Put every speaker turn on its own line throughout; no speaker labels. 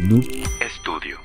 Noob
Estudio.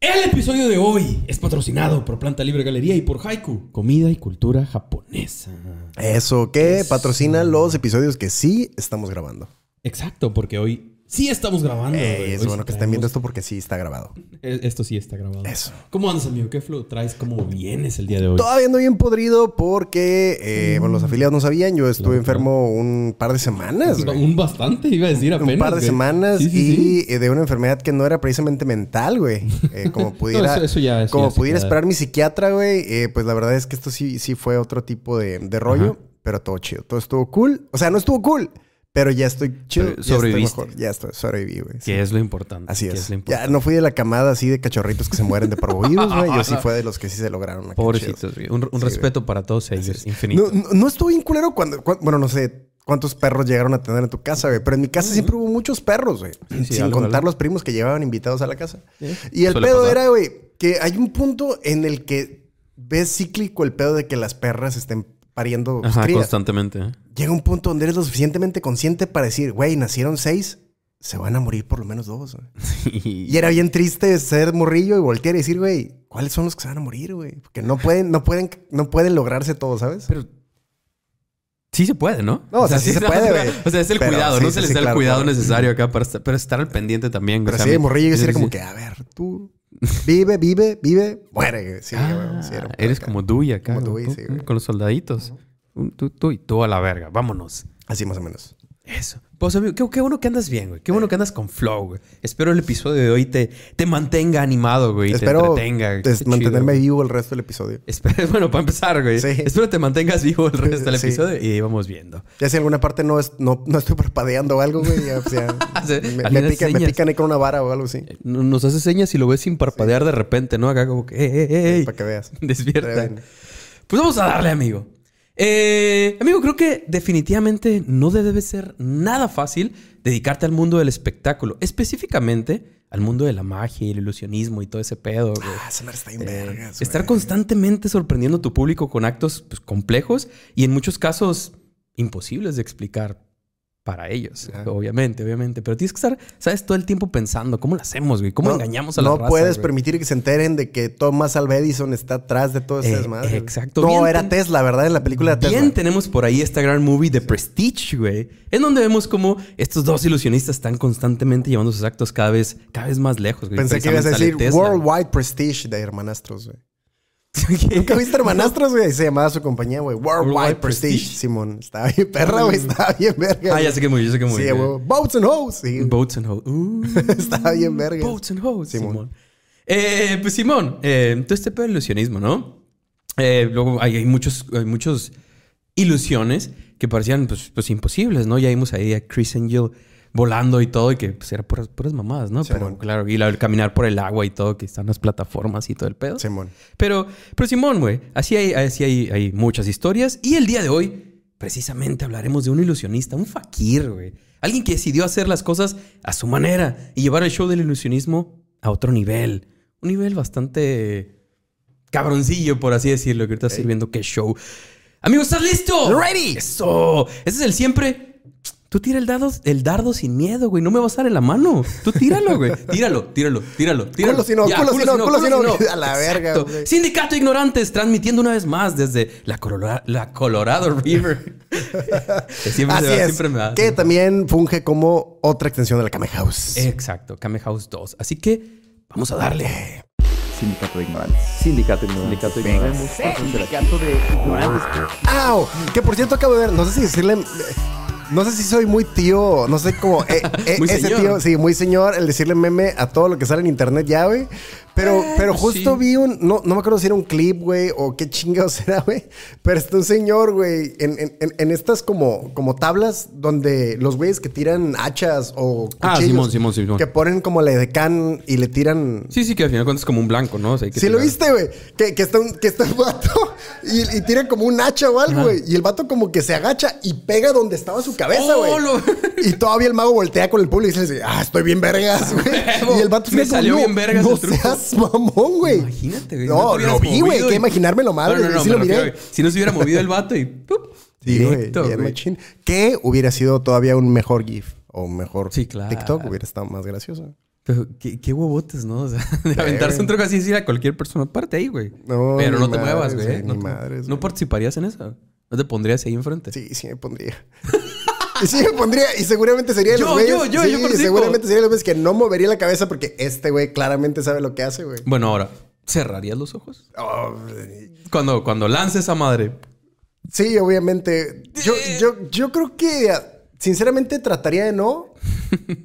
El episodio de hoy es patrocinado por Planta Libre Galería y por Haiku, comida y cultura japonesa.
Eso, que patrocina los episodios que sí estamos grabando.
Exacto, porque hoy sí estamos grabando.
Ey, es
Hoy
bueno que estén viendo esto porque sí está grabado.
Eh, Esto sí está grabado.
Eso.
¿Cómo andas, amigo? ¿Qué flow traes? ¿Cómo vienes el día de hoy?
Todavía ando bien podrido porque, eh, bueno, los afiliados no sabían, yo estuve
Claro,
enfermo un par de semanas. güey.
Un bastante, iba a decir apenas.
Un par de
güey.
semanas
Sí, sí,
y eh, de una enfermedad que no era precisamente mental, güey. Eh, como pudiera,
eso- eso ya- eso
como
ya
pudiera esperar mi psiquiatra, güey. pues la verdad es que esto sí, sí fue otro tipo de, de rollo,
Ajá.
pero todo chido. Todo estuvo cool. O sea, no estuvo cool, pero ya estoy chido.
Pero
ya estoy mejor. Ya estoy, sobreviví, güey. sí.
Que es lo importante.
Así es. ya no fui de la camada así de cachorritos que se mueren de parvovirus, güey. Yo sí fue de los que sí se lograron. acá.
Pobrecitos, güey. Un, un
Sí,
respeto para todos ellos, infinito.
No, no, no estuvo bien culero cuando, cuan- Bueno, no sé cuántos perros llegaron a tener en tu casa, güey. Pero en mi casa siempre hubo muchos perros, güey.
Sí,
sin
algo,
contar
algo.
los primos que llevaban invitados a la casa. Y el pedo
pasar.
era, güey, que hay un punto en el que ves cíclico el pedo de que las perras estén pariendo
Ajá,
crías.
constantemente. ¿eh?
Llega un punto donde eres lo suficientemente consciente para decir, güey, nacieron seis, se van a morir por lo menos dos. Y era bien triste ser morrillo y voltear y decir, güey, ¿cuáles son los que se van a morir, güey? Porque no pueden, no pueden, no pueden lograrse todo, ¿sabes?
Pero sí se puede, ¿no?
No, o sea, sí se puede, güey.
O sea, es el
Pero
cuidado,
sí,
no
sí,
se les da el
claro,
cuidado
claro.
necesario acá para estar, pero estar al pendiente también.
Pero
o sea,
así de morrillo yo sí, como que, a ver, tú vive, vive, vive, muere. Sí,
Ah,
sí, era
eres como Dewey acá.
Como. Dewey, sí.
Con los soldaditos. Tú, tú y tú a la verga. Vámonos.
Así más o menos.
Eso. Pues, amigo, qué, qué bueno que andas bien, güey. Qué bueno que andas con flow, güey. Espero el episodio de hoy te, te mantenga animado, güey. y Te
Espero
entretenga.
mantenerme
chido,
vivo el resto del episodio.
Espero- bueno, para empezar, güey.
Sí.
Espero te mantengas vivo el resto del
Sí.
episodio y vamos viendo.
Ya si en alguna parte no, es, no, no estoy parpadeando o algo, güey, ya, pues, ya,
Sí,
me, pican, me pican ahí con una vara o algo así.
Nos hace señas y lo ves sin parpadear de repente, ¿no? Acá como que, ey, ey, ey.
Para que veas.
Despierta. Pues vamos a darle, amigo. Eh, amigo, creo que definitivamente no debe ser nada fácil dedicarte al mundo del espectáculo, específicamente al mundo de la magia y el ilusionismo y todo ese pedo. güey.
Ah, madre está bien
Eh,
vergas,
estar constantemente sorprendiendo a tu público con actos pues, complejos y en muchos casos imposibles de explicar para ellos,
Ajá.
obviamente, obviamente. Pero tienes que estar, ¿sabes? Todo el tiempo pensando, ¿cómo lo hacemos, güey? ¿Cómo
No-
engañamos a la
No
raza,
puedes
güey?
permitir que se enteren de que Thomas Alva Edison está atrás de todo ese
Eh,
desmadre.
exacto.
No,
Bien
era Tesla, ¿verdad? En la película de Tesla.
Bien, tenemos por ahí esta gran movie de Prestige, güey. En donde vemos cómo estos dos ilusionistas están constantemente llevando sus actos cada vez, cada vez más lejos, güey.
Pensé que ibas a decir Worldwide Prestige de Hermanastros, güey. ¿Nunca viste Hermanastros, güey? Se llamaba su compañía, güey. Worldwide,
Worldwide
Prestige.
Prestige.
Simón. Estaba bien perra, güey. Estaba bien verga.
Ah, ya sé que muy, ya sé que muy.
Sí, güey. Boats and Hoes. Sí.
Boats and Hoes. Uh,
Estaba bien verga.
Boats and Hoes,
Simón.
Simón. Eh, pues Simón, eh, todo este pedo de ilusionismo, ¿no? Eh, luego hay, hay muchos, hay muchos ilusiones que parecían pues, pues imposibles, ¿no? Ya vimos ahí a Chris Angel volando y todo, y que pues eran puras, puras mamadas, ¿no? Pero claro, y la- el caminar por el agua y todo, que están las plataformas y todo el pedo.
Simón.
Pero, pero Simón, güey, así, hay, así hay, hay muchas historias. Y el día de hoy, precisamente hablaremos de un ilusionista, un fakir, güey. Alguien que decidió hacer las cosas a su manera y llevar el show del ilusionismo a otro nivel. Un nivel bastante cabroncillo, por así decirlo, que ahorita estoy viendo qué show. Amigo, ¿estás listo?
Ready.
Eso. Ese es el siempre. Tú tira el dardo, el dardo sin miedo, güey. No me vas a dar en la mano. Tú tíralo, güey. Tíralo, tíralo, tíralo, tíralo.
Culo si no, culo si no, culo si no. A la verga, güey.
Sindicato Ignorantes, transmitiendo una vez más desde la, Colora- la Colorado River. Que siempre,
Así
se va-
es.
siempre me da-
Que también funge como otra extensión de la Kame House.
Exacto, Kame House 2. Así que vamos a darle.
Sindicato de Ignorantes. Sindicato de Ignorantes. Sindicato de Ignorantes. Sindicato de Ignorantes.
¡Au! Que por cierto acabo de ver, no sé si decirle. No sé si soy muy tío, no sé cómo. eh, eh,
Muy
ese
señor.
tío, sí, muy señor, el decirle meme a todo lo que sale en internet ya, güey. Pero, pero justo
sí.
vi un. No, no me acuerdo si era un clip, güey, o qué chingados era, güey. Pero está un señor, güey, en, en- en- en estas como, como tablas donde los güeyes que tiran hachas o
Ah, Simón, Simón, Simón.
que ponen como la edecán y le tiran.
Sí, sí, que al final cuentas es como un blanco, ¿no? O sea, hay que
Sí, lo viste, güey. Que, que está un, que está un vato y, y tira como un hacha o algo, güey. Y el vato como que se agacha y pega donde estaba su cabeza,
¡Oh,
güey.
lo-
y todavía el mago voltea con el público y dice, ah, estoy bien vergas, güey. Y el vato se
Me
como,
salió
"No,
bien vergas
No
el truco".
seas mamón, güey.
Imagínate, güey.
No, lo vi, güey. Que imaginármelo mal, güey. Sí lo miré.
Si no se hubiera movido el vato y... Directo, güey.
Que hubiera sido todavía un mejor GIF o mejor
Sí, claro.
TikTok. Hubiera estado más gracioso.
Pero qué, qué huevotes, ¿no? O sea, de aventarse un truco así decir a cualquier persona, parte ahí, güey.
No,
Pero no te
madres,
muevas, güey.
güey,
No,
ni
te-
madres,
¿No participarías en eso? ¿No te pondrías ahí enfrente?
Sí, sí me pondría. y sí me pondría. Y seguramente sería de los
Yo,
güeyes.
yo, yo,
sí,
yo participo.
seguramente sería de los güeyes que no movería la cabeza porque este güey claramente sabe lo que hace, güey.
Bueno, ahora, ¿cerrarías los ojos?
Oh,
Cuando, cuando lance esa madre.
sí, obviamente. Yo, yo, yo creo que, sinceramente, trataría de no.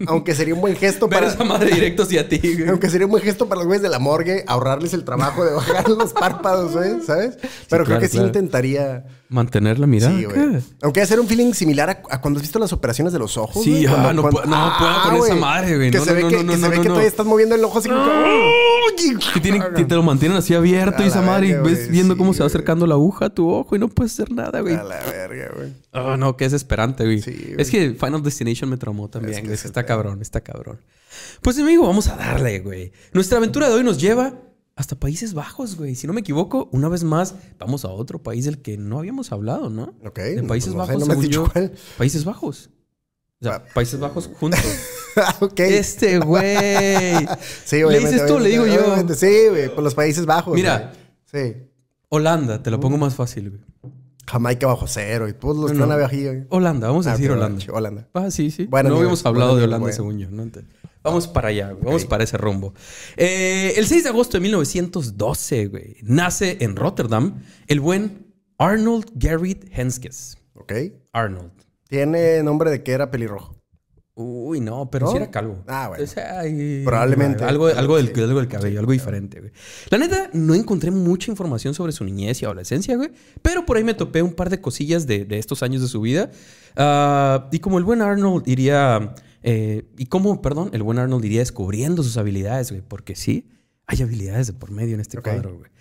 aunque sería un buen gesto
Ver
para.
esa madre directo hacia ti, güey.
Aunque sería un buen gesto para los güeyes de la morgue, ahorrarles el trabajo de bajar los párpados, güey, ¿sabes? Pero creo
claro,
que sí
claro.
intentaría.
Mantener la mirada.
Sí, güey. Aunque hacer un feeling similar a, a cuando has visto las operaciones de los ojos.
Sí,
güey,
ah,
cuando-
no
cuando-
puedo- no puedo con esa madre, güey.
Que
No,
se ve
no,
que,
no,
que se ve que todavía estás moviendo el ojo así como que.
Que, tienen, que te lo mantienen así abierto
A
y esa madre y ves viendo
sí,
cómo se va acercando la aguja a tu ojo y no puedes hacer nada, güey.
A la verga, güey.
Oh, no, qué desesperante, güey.
Sí, güey.
es que Final Destination me traumó también,
Es que
güey.
ese
Está cabrón, está cabrón. Pues amigo, vamos a darle, güey. Nuestra aventura de hoy nos lleva hasta Países Bajos, güey. Si no me equivoco, una vez más vamos a otro país del que no habíamos hablado, ¿no?
Ok,
De
no,
Países
no
Bajos,
no me
yo.
cuál.
Países Bajos. O sea, Países Bajos juntos.
Ah, ok.
este güey.
Sí,
¿Le
obviamente.
dices tú le digo yo?
Sí, güey, por los Países Bajos.
Mira.
güey. Sí.
Holanda, te lo pongo más fácil, güey.
Jamaica bajo cero y todos los que
No,
van
no.
a güey.
Holanda, vamos a
Ah,
decir Holanda.
Holanda.
Ah, sí, sí.
Bueno,
no habíamos hablado
bueno
de Holanda,
bueno.
según yo. ¿no? Entonces, vamos para allá, güey. Vamos para ese rumbo. Eh, el 6 de agosto de 1912, güey, nace en Rotterdam el buen Arnold Gerrit Henskes.
Ok.
Arnold.
Tiene nombre de que era pelirrojo.
Uy, no, pero
¿No?
sí era calvo.
Ah, bueno.
O sea, ay,
Probablemente.
Algo, algo, del,
Sí.
algo del cabello, algo diferente, güey. La neta, no encontré mucha información sobre su niñez y adolescencia, güey. Pero por ahí me topé un par de cosillas de, de estos años de su vida. Ah, y como el buen Arnold iría... eh, y como, perdón, el buen Arnold iría descubriendo sus habilidades, güey. Porque sí, hay habilidades de por medio en este cuadro, güey.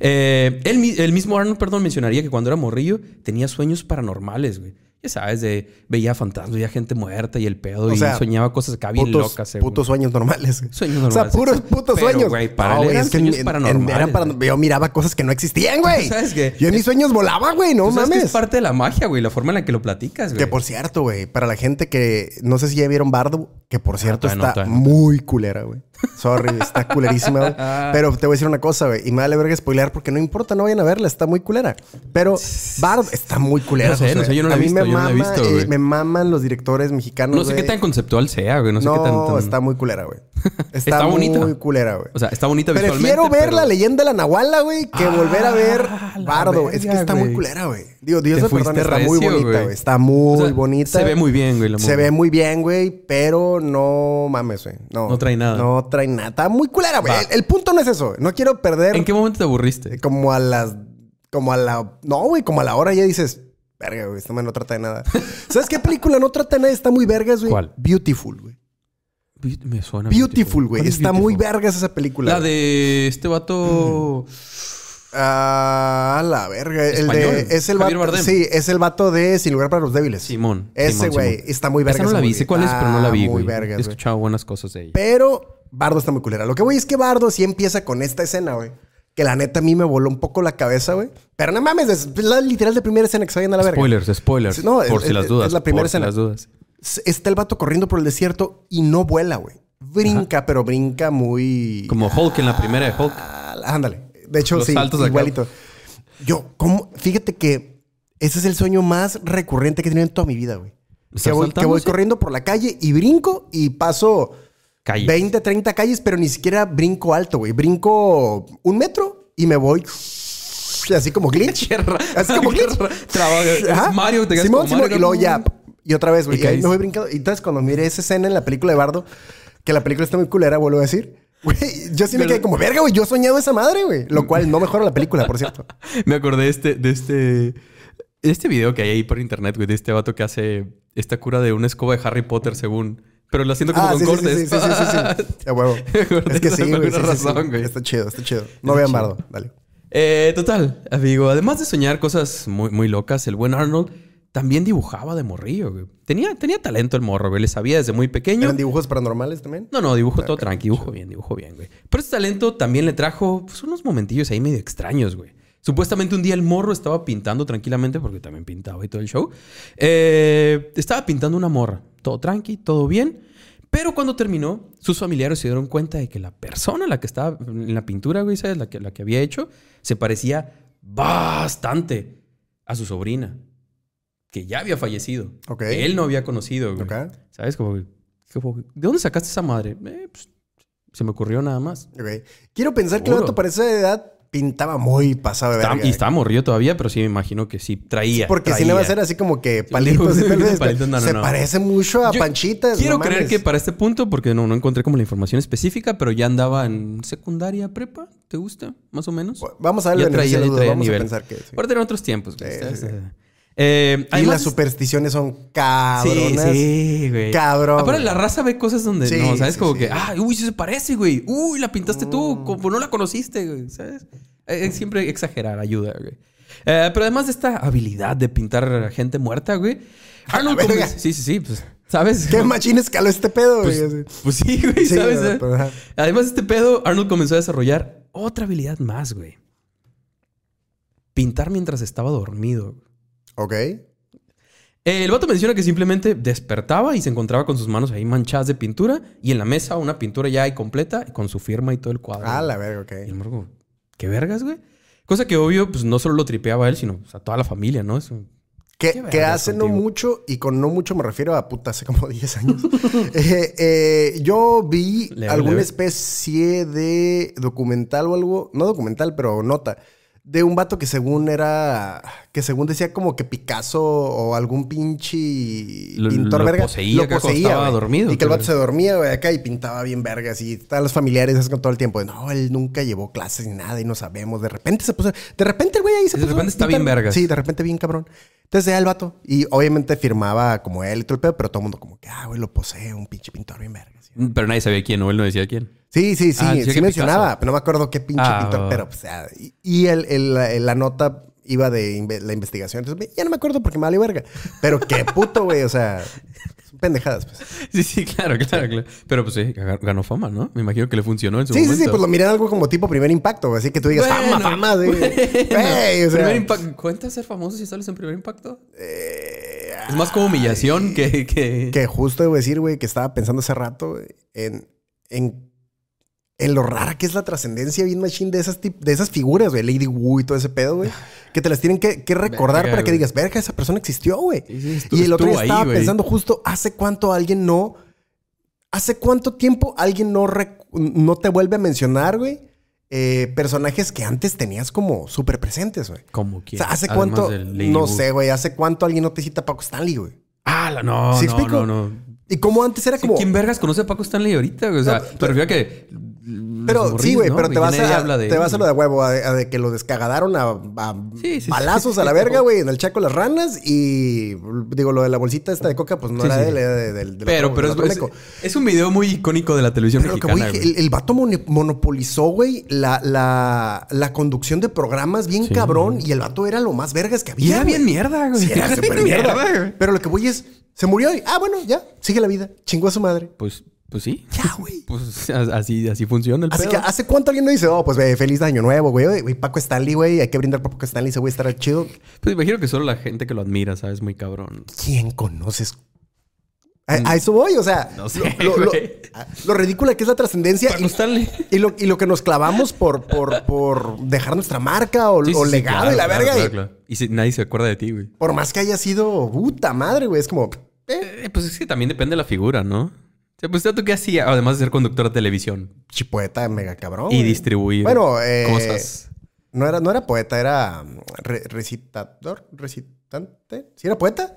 Eh, él mi- el mismo Arnold, perdón, mencionaría que cuando era morrillo tenía sueños paranormales, güey. Ya sabes, de veía fantasmas, veía gente muerta y el pedo
O
y
sea,
soñaba cosas acá bien
Putos,
locas, güey.
putos sueños normales.
Sueños
O
normales.
sea, puros putos
Pero,
sueños.
güey, para
No,
eran
es que
sueños
en- en-
paranormales.
eran para-
güey.
yo miraba cosas que no existían, güey.
¿Sabes qué?
Yo en mis sueños volaba, güey. No
Tú sabes que
mames.
es parte de la magia, güey, la forma en la que lo platicas, güey.
Que por cierto, güey, para la gente que no sé si ya vieron Bardo, que por cierto
todavía no,
está
no.
muy culera, güey. Sorry, está culerísima. Pero te voy a decir una cosa, güey, y me vale verga spoilear porque no importa, no vayan a verla, está muy culera. Pero Bardo está muy culera.
No sé, no sé, yo no la he
a mí
visto,
me
no
mama,
visto,
eh, me maman los directores mexicanos,
No sé qué tan conceptual sea, güey. No sé
No,
qué tan... tan-
está muy culera, güey. Está,
Está bonita.
muy culera, güey.
O sea, está bonita visualmente,
Prefiero ver
pero-
la leyenda de la Nahuala, güey, que
Ah,
volver a ver
la
Bardo. es que está muy culera, güey. Digo, Dios
Te fuiste
está muy bonita,
güey.
Está muy
O sea,
bonita.
Se ve muy bien, güey. La
Se ve muy bien, güey, pero no mames, güey. No,
No trae nada.
No trae nada. Está muy culera, güey. El, el punto no es eso. No quiero perder
¿En qué momento te aburriste?
como a las... Como a la... No, güey, como a la hora ya dices... Verga, güey, esta no trata de nada. ¿Sabes qué película no trata de nada? Está muy vergas, güey.
¿Cuál?
Beautiful, güey.
Me suena.
Beautiful, güey.
¿Cuál es
Está muy vergas esa película.
La
güey.
de este vato...
Ah, la verga. El de. Es el vato.
Bardem.
Sí, es el vato de Sin lugar para los débiles.
Simón.
Ese güey está muy verga.
Esa no la vi. Sé cuál es, pero no la vi.
Muy vergas,
He escuchado buenas cosas de ella.
Pero Bardo está muy culera. Lo que voy es que Bardo sí empieza con esta escena, güey. Que la neta a mí me voló un poco la cabeza, güey. Pero no mames, es la literal de primera escena que se vayan a la verga.
Spoilers, spoilers.
No,
por
es-
si las dudas.
es la primera
por si
escena.
las dudas.
Está el vato corriendo por el desierto y no vuela, güey. Brinca, pero brinca muy.
Como Hulk en la primera de Hulk.
Ah, ándale. De hecho,
Los
sí, igualito. Yo, ¿cómo? Fíjate que ese es el sueño más recurrente que he tenido en toda mi vida, güey. Que
¿Estás
voy, que voy
sí?
corriendo por la calle y brinco y paso
Calles.
20, 30 calles, pero ni siquiera brinco alto, güey. Brinco un metro y me voy así como glitch. Así como glitch. Ajá.
Mario, te
Simón,
como
Simón,
Mario,
y luego ya. Y otra vez, güey.
Y
ahí me voy brincando. Y entonces, cuando miré esa escena en la película de Bardo, que la película está muy culera, vuelvo a decir. Güey, yo sí me quedé como, verga, güey. Yo he soñado esa madre, güey. Lo cual no mejora la película, por cierto.
Me acordé de este, de este, este video que hay ahí por internet, güey, de este vato que hace esta cura de una escoba de Harry Potter, según. Pero lo haciendo como
Ah,
con
sí,
cortes.
sí, sí, sí, sí, sí. A huevo. Es que sí, güey. sí,
razón, güey.
Está chido, está chido. No vean. Bardo. Dale.
Eh, total, amigo. Además de soñar cosas muy, muy locas, el buen Arnold también dibujaba de morrillo, güey. Tenía, tenía talento el morro, güey. Le sabía desde muy pequeño.
¿Eran dibujos paranormales también?
No, no, dibujo todo tranqui, dibujo bien, dibujo bien, güey. Pero ese talento también le trajo pues, unos momentillos ahí medio extraños, güey. Supuestamente un día el morro estaba pintando tranquilamente, porque también pintaba y todo el show. Eh, estaba pintando una morra. Todo tranqui, todo bien. Pero cuando terminó, sus familiares se dieron cuenta de que la persona la que estaba en la pintura, güey, ¿sabes? La que, la que había hecho, se parecía bastante a su sobrina, que ya había fallecido. Que él no había conocido, güey. ¿Sabes? Como, ¿de dónde sacaste esa madre? Eh, pues, se me ocurrió nada más.
Quiero pensar que el vato para esa edad pintaba muy pasado de
Está-
verga.
y estaba morrido todavía, pero sí me imagino que sí traía.
Porque si no va a ser así como que palitos
palito, no,
Se
no.
parece mucho a
Yo
Panchitas.
Quiero creer
mames.
que para este punto, porque no, no encontré como la información específica, pero ya andaba en secundaria prepa. ¿Te gusta? Más o menos.
Vamos a darle
Ya traía- traía
Vamos
nivel.
a pensar que sí.
Aparte eran otros tiempos, güey. Eh,
Y
además-
las supersticiones son cabronas.
sí, güey.
Cabrón,
Aparte,
güey.
la raza ve cosas donde
Sí,
no, ¿sabes?
sí,
como que, ah, uy, sí se parece, güey. Uy, la pintaste
Mm.
tú, como no la conociste, güey. ¿Sabes? Eh, siempre exagerar ayuda, güey. Eh, pero además de esta habilidad de pintar gente muerta, güey. Arnold
verga.
Sí, sí, sí, pues, ¿sabes?
¿Qué machín escaló este pedo, güey?
Pues, pues sí, güey, ¿sabes? eh?
pero, ajá.
Además de este pedo, Arnold comenzó a desarrollar otra habilidad más, güey. Pintar mientras estaba dormido.
Ok.
El vato menciona que simplemente despertaba y se encontraba con sus manos ahí manchadas de pintura y en la mesa una pintura ya ahí completa con su firma y todo el cuadro.
Ah, la verga,
Y el
ok.
morro, ¿qué vergas, güey? Cosa que obvio, pues no solo lo tripeaba a él, sino pues, a toda la familia, ¿no? Eso-
Que,
Qué
que
vergas
hace no mucho, y con no mucho me refiero a puta, hace como 10 años. Eh, eh, yo vi
Leve,
alguna
leve.
especie de documental o algo, no documental, pero nota, de un vato que según era, que según decía como que Picasso o algún pinche
Lo-
pintor
lo
verga
poseía acá cuando estaba dormido,
Y que el vato se dormía, güey, acá y pintaba bien vergas y estaban los familiares con todo el tiempo. de, No, él nunca llevó clases ni nada y no sabemos. De repente se puso, de repente el güey ahí se
De
puso a
repente está bien vergas.
Sí, de repente bien cabrón. Entonces ya el vato. Y obviamente firmaba como él y todo el pedo, pero todo el mundo como que, ah, güey, lo posee un pinche pintor bien verga. Sí,
Pero nadie sabía quién, o él no decía quién.
sí, sí, sí,
Ah,
sí mencionaba,
Picasso.
pero no me acuerdo qué pinche
Ah,
pintor, pero pues, ah, y, y el, el- la, la nota iba de inve- la investigación. Entonces ya no me acuerdo porque me vale verga. Pero qué puto, güey, o sea, son pendejadas, pues.
Sí, sí, claro, claro, claro. Pero pues sí, ga- ganó fama, ¿no? Me imagino que le funcionó en su
Sí, sí,
momento.
sí, pues lo miré en algo como tipo primer impacto, así que tú digas fama,
Bueno,
fama, güey.
bueno.
Güey, o sea,
Primer impacto. ¿Cuenta ser famoso si sales en primer impacto?
eh,
Es más como humillación que, que...
Que justo debo decir, güey, que estaba pensando hace rato en, en, en lo rara que es la trascendencia bien machine de esas, de esas figuras, güey. Lady Wu y todo ese pedo, güey. Que te las tienen que, que recordar
Verga,
para que digas, verga, esa persona existió, güey.
Sí, sí, estu-
y el otro día
ahí,
estaba pensando justo, ¿hace cuánto alguien no... ¿Hace cuánto tiempo alguien no, no te vuelve a mencionar, güey? Eh, personajes que antes tenías como súper presentes, güey.
¿Cómo
O
quién?
sea, ¿hace
Además
cuánto? No sé, güey. ¿Hace cuánto alguien no te cita a Paco Stanley, güey?
Ah, la- no,
¿Sí
no,
explico?
no, no.
Y como antes era
Sí,
como...
¿Quién vergas conoce a Paco Stanley ahorita? güey? O sea,
No,
pero refiero a que...
Pero
los
sí, güey,
¿no?
pero te vas, a,
habla de
te
él,
vas a lo de huevo, a, a de que lo descagadaron a, a
Sí, sí,
balazos
sí.
a la verga, güey, en el chaco las ranas. Y digo, lo de la bolsita esta de coca, pues no era de él, era de- del- del
Pero,
otro-
pero es, un video muy icónico de la televisión
Pero que
güey.
el, el vato monopolizó, güey, la, la, la conducción de programas bien cabrón. Y el vato era lo más vergas que había.
Y era bien mierda, güey.
Era
Era bien
mierda.
mierda.
Pero lo que voy es, se murió y, ah, bueno, ya, sigue la vida. Chingó a su madre.
Pues, pues sí.
Ya, güey.
Pues así, así funciona el
Así
pedo.
que, ¿hace cuánto alguien no dice, oh, pues ve, feliz año nuevo, güey? Paco Stanley, güey, hay que brindar por Paco Stanley, ese güey estará chido.
Pues imagino que solo la gente que lo admira, ¿sabes? Muy cabrón.
¿Quién conoces? A, a eso voy, o sea,
Mm. No sé,
lo, lo- lo ridícula que es la trascendencia
Paco
y,
Stanley.
y lo, y lo que nos clavamos por, por, por dejar nuestra marca o,
Sí,
o
sí,
legado
claro,
y la
claro,
verga.
claro,
y
claro. Y si- nadie se acuerda de ti, güey.
Por más que haya sido puta madre, güey, es como, eh,
Eh, pues es que también depende de la figura, ¿no? Pues ¿tú qué hacía? Además de ser conductor de televisión
chipoeta mega cabrón.
y distribuir
Bueno, eh,
cosas.
No era, no era poeta, era mm, re- recitador, recitante. ¿Sí era poeta?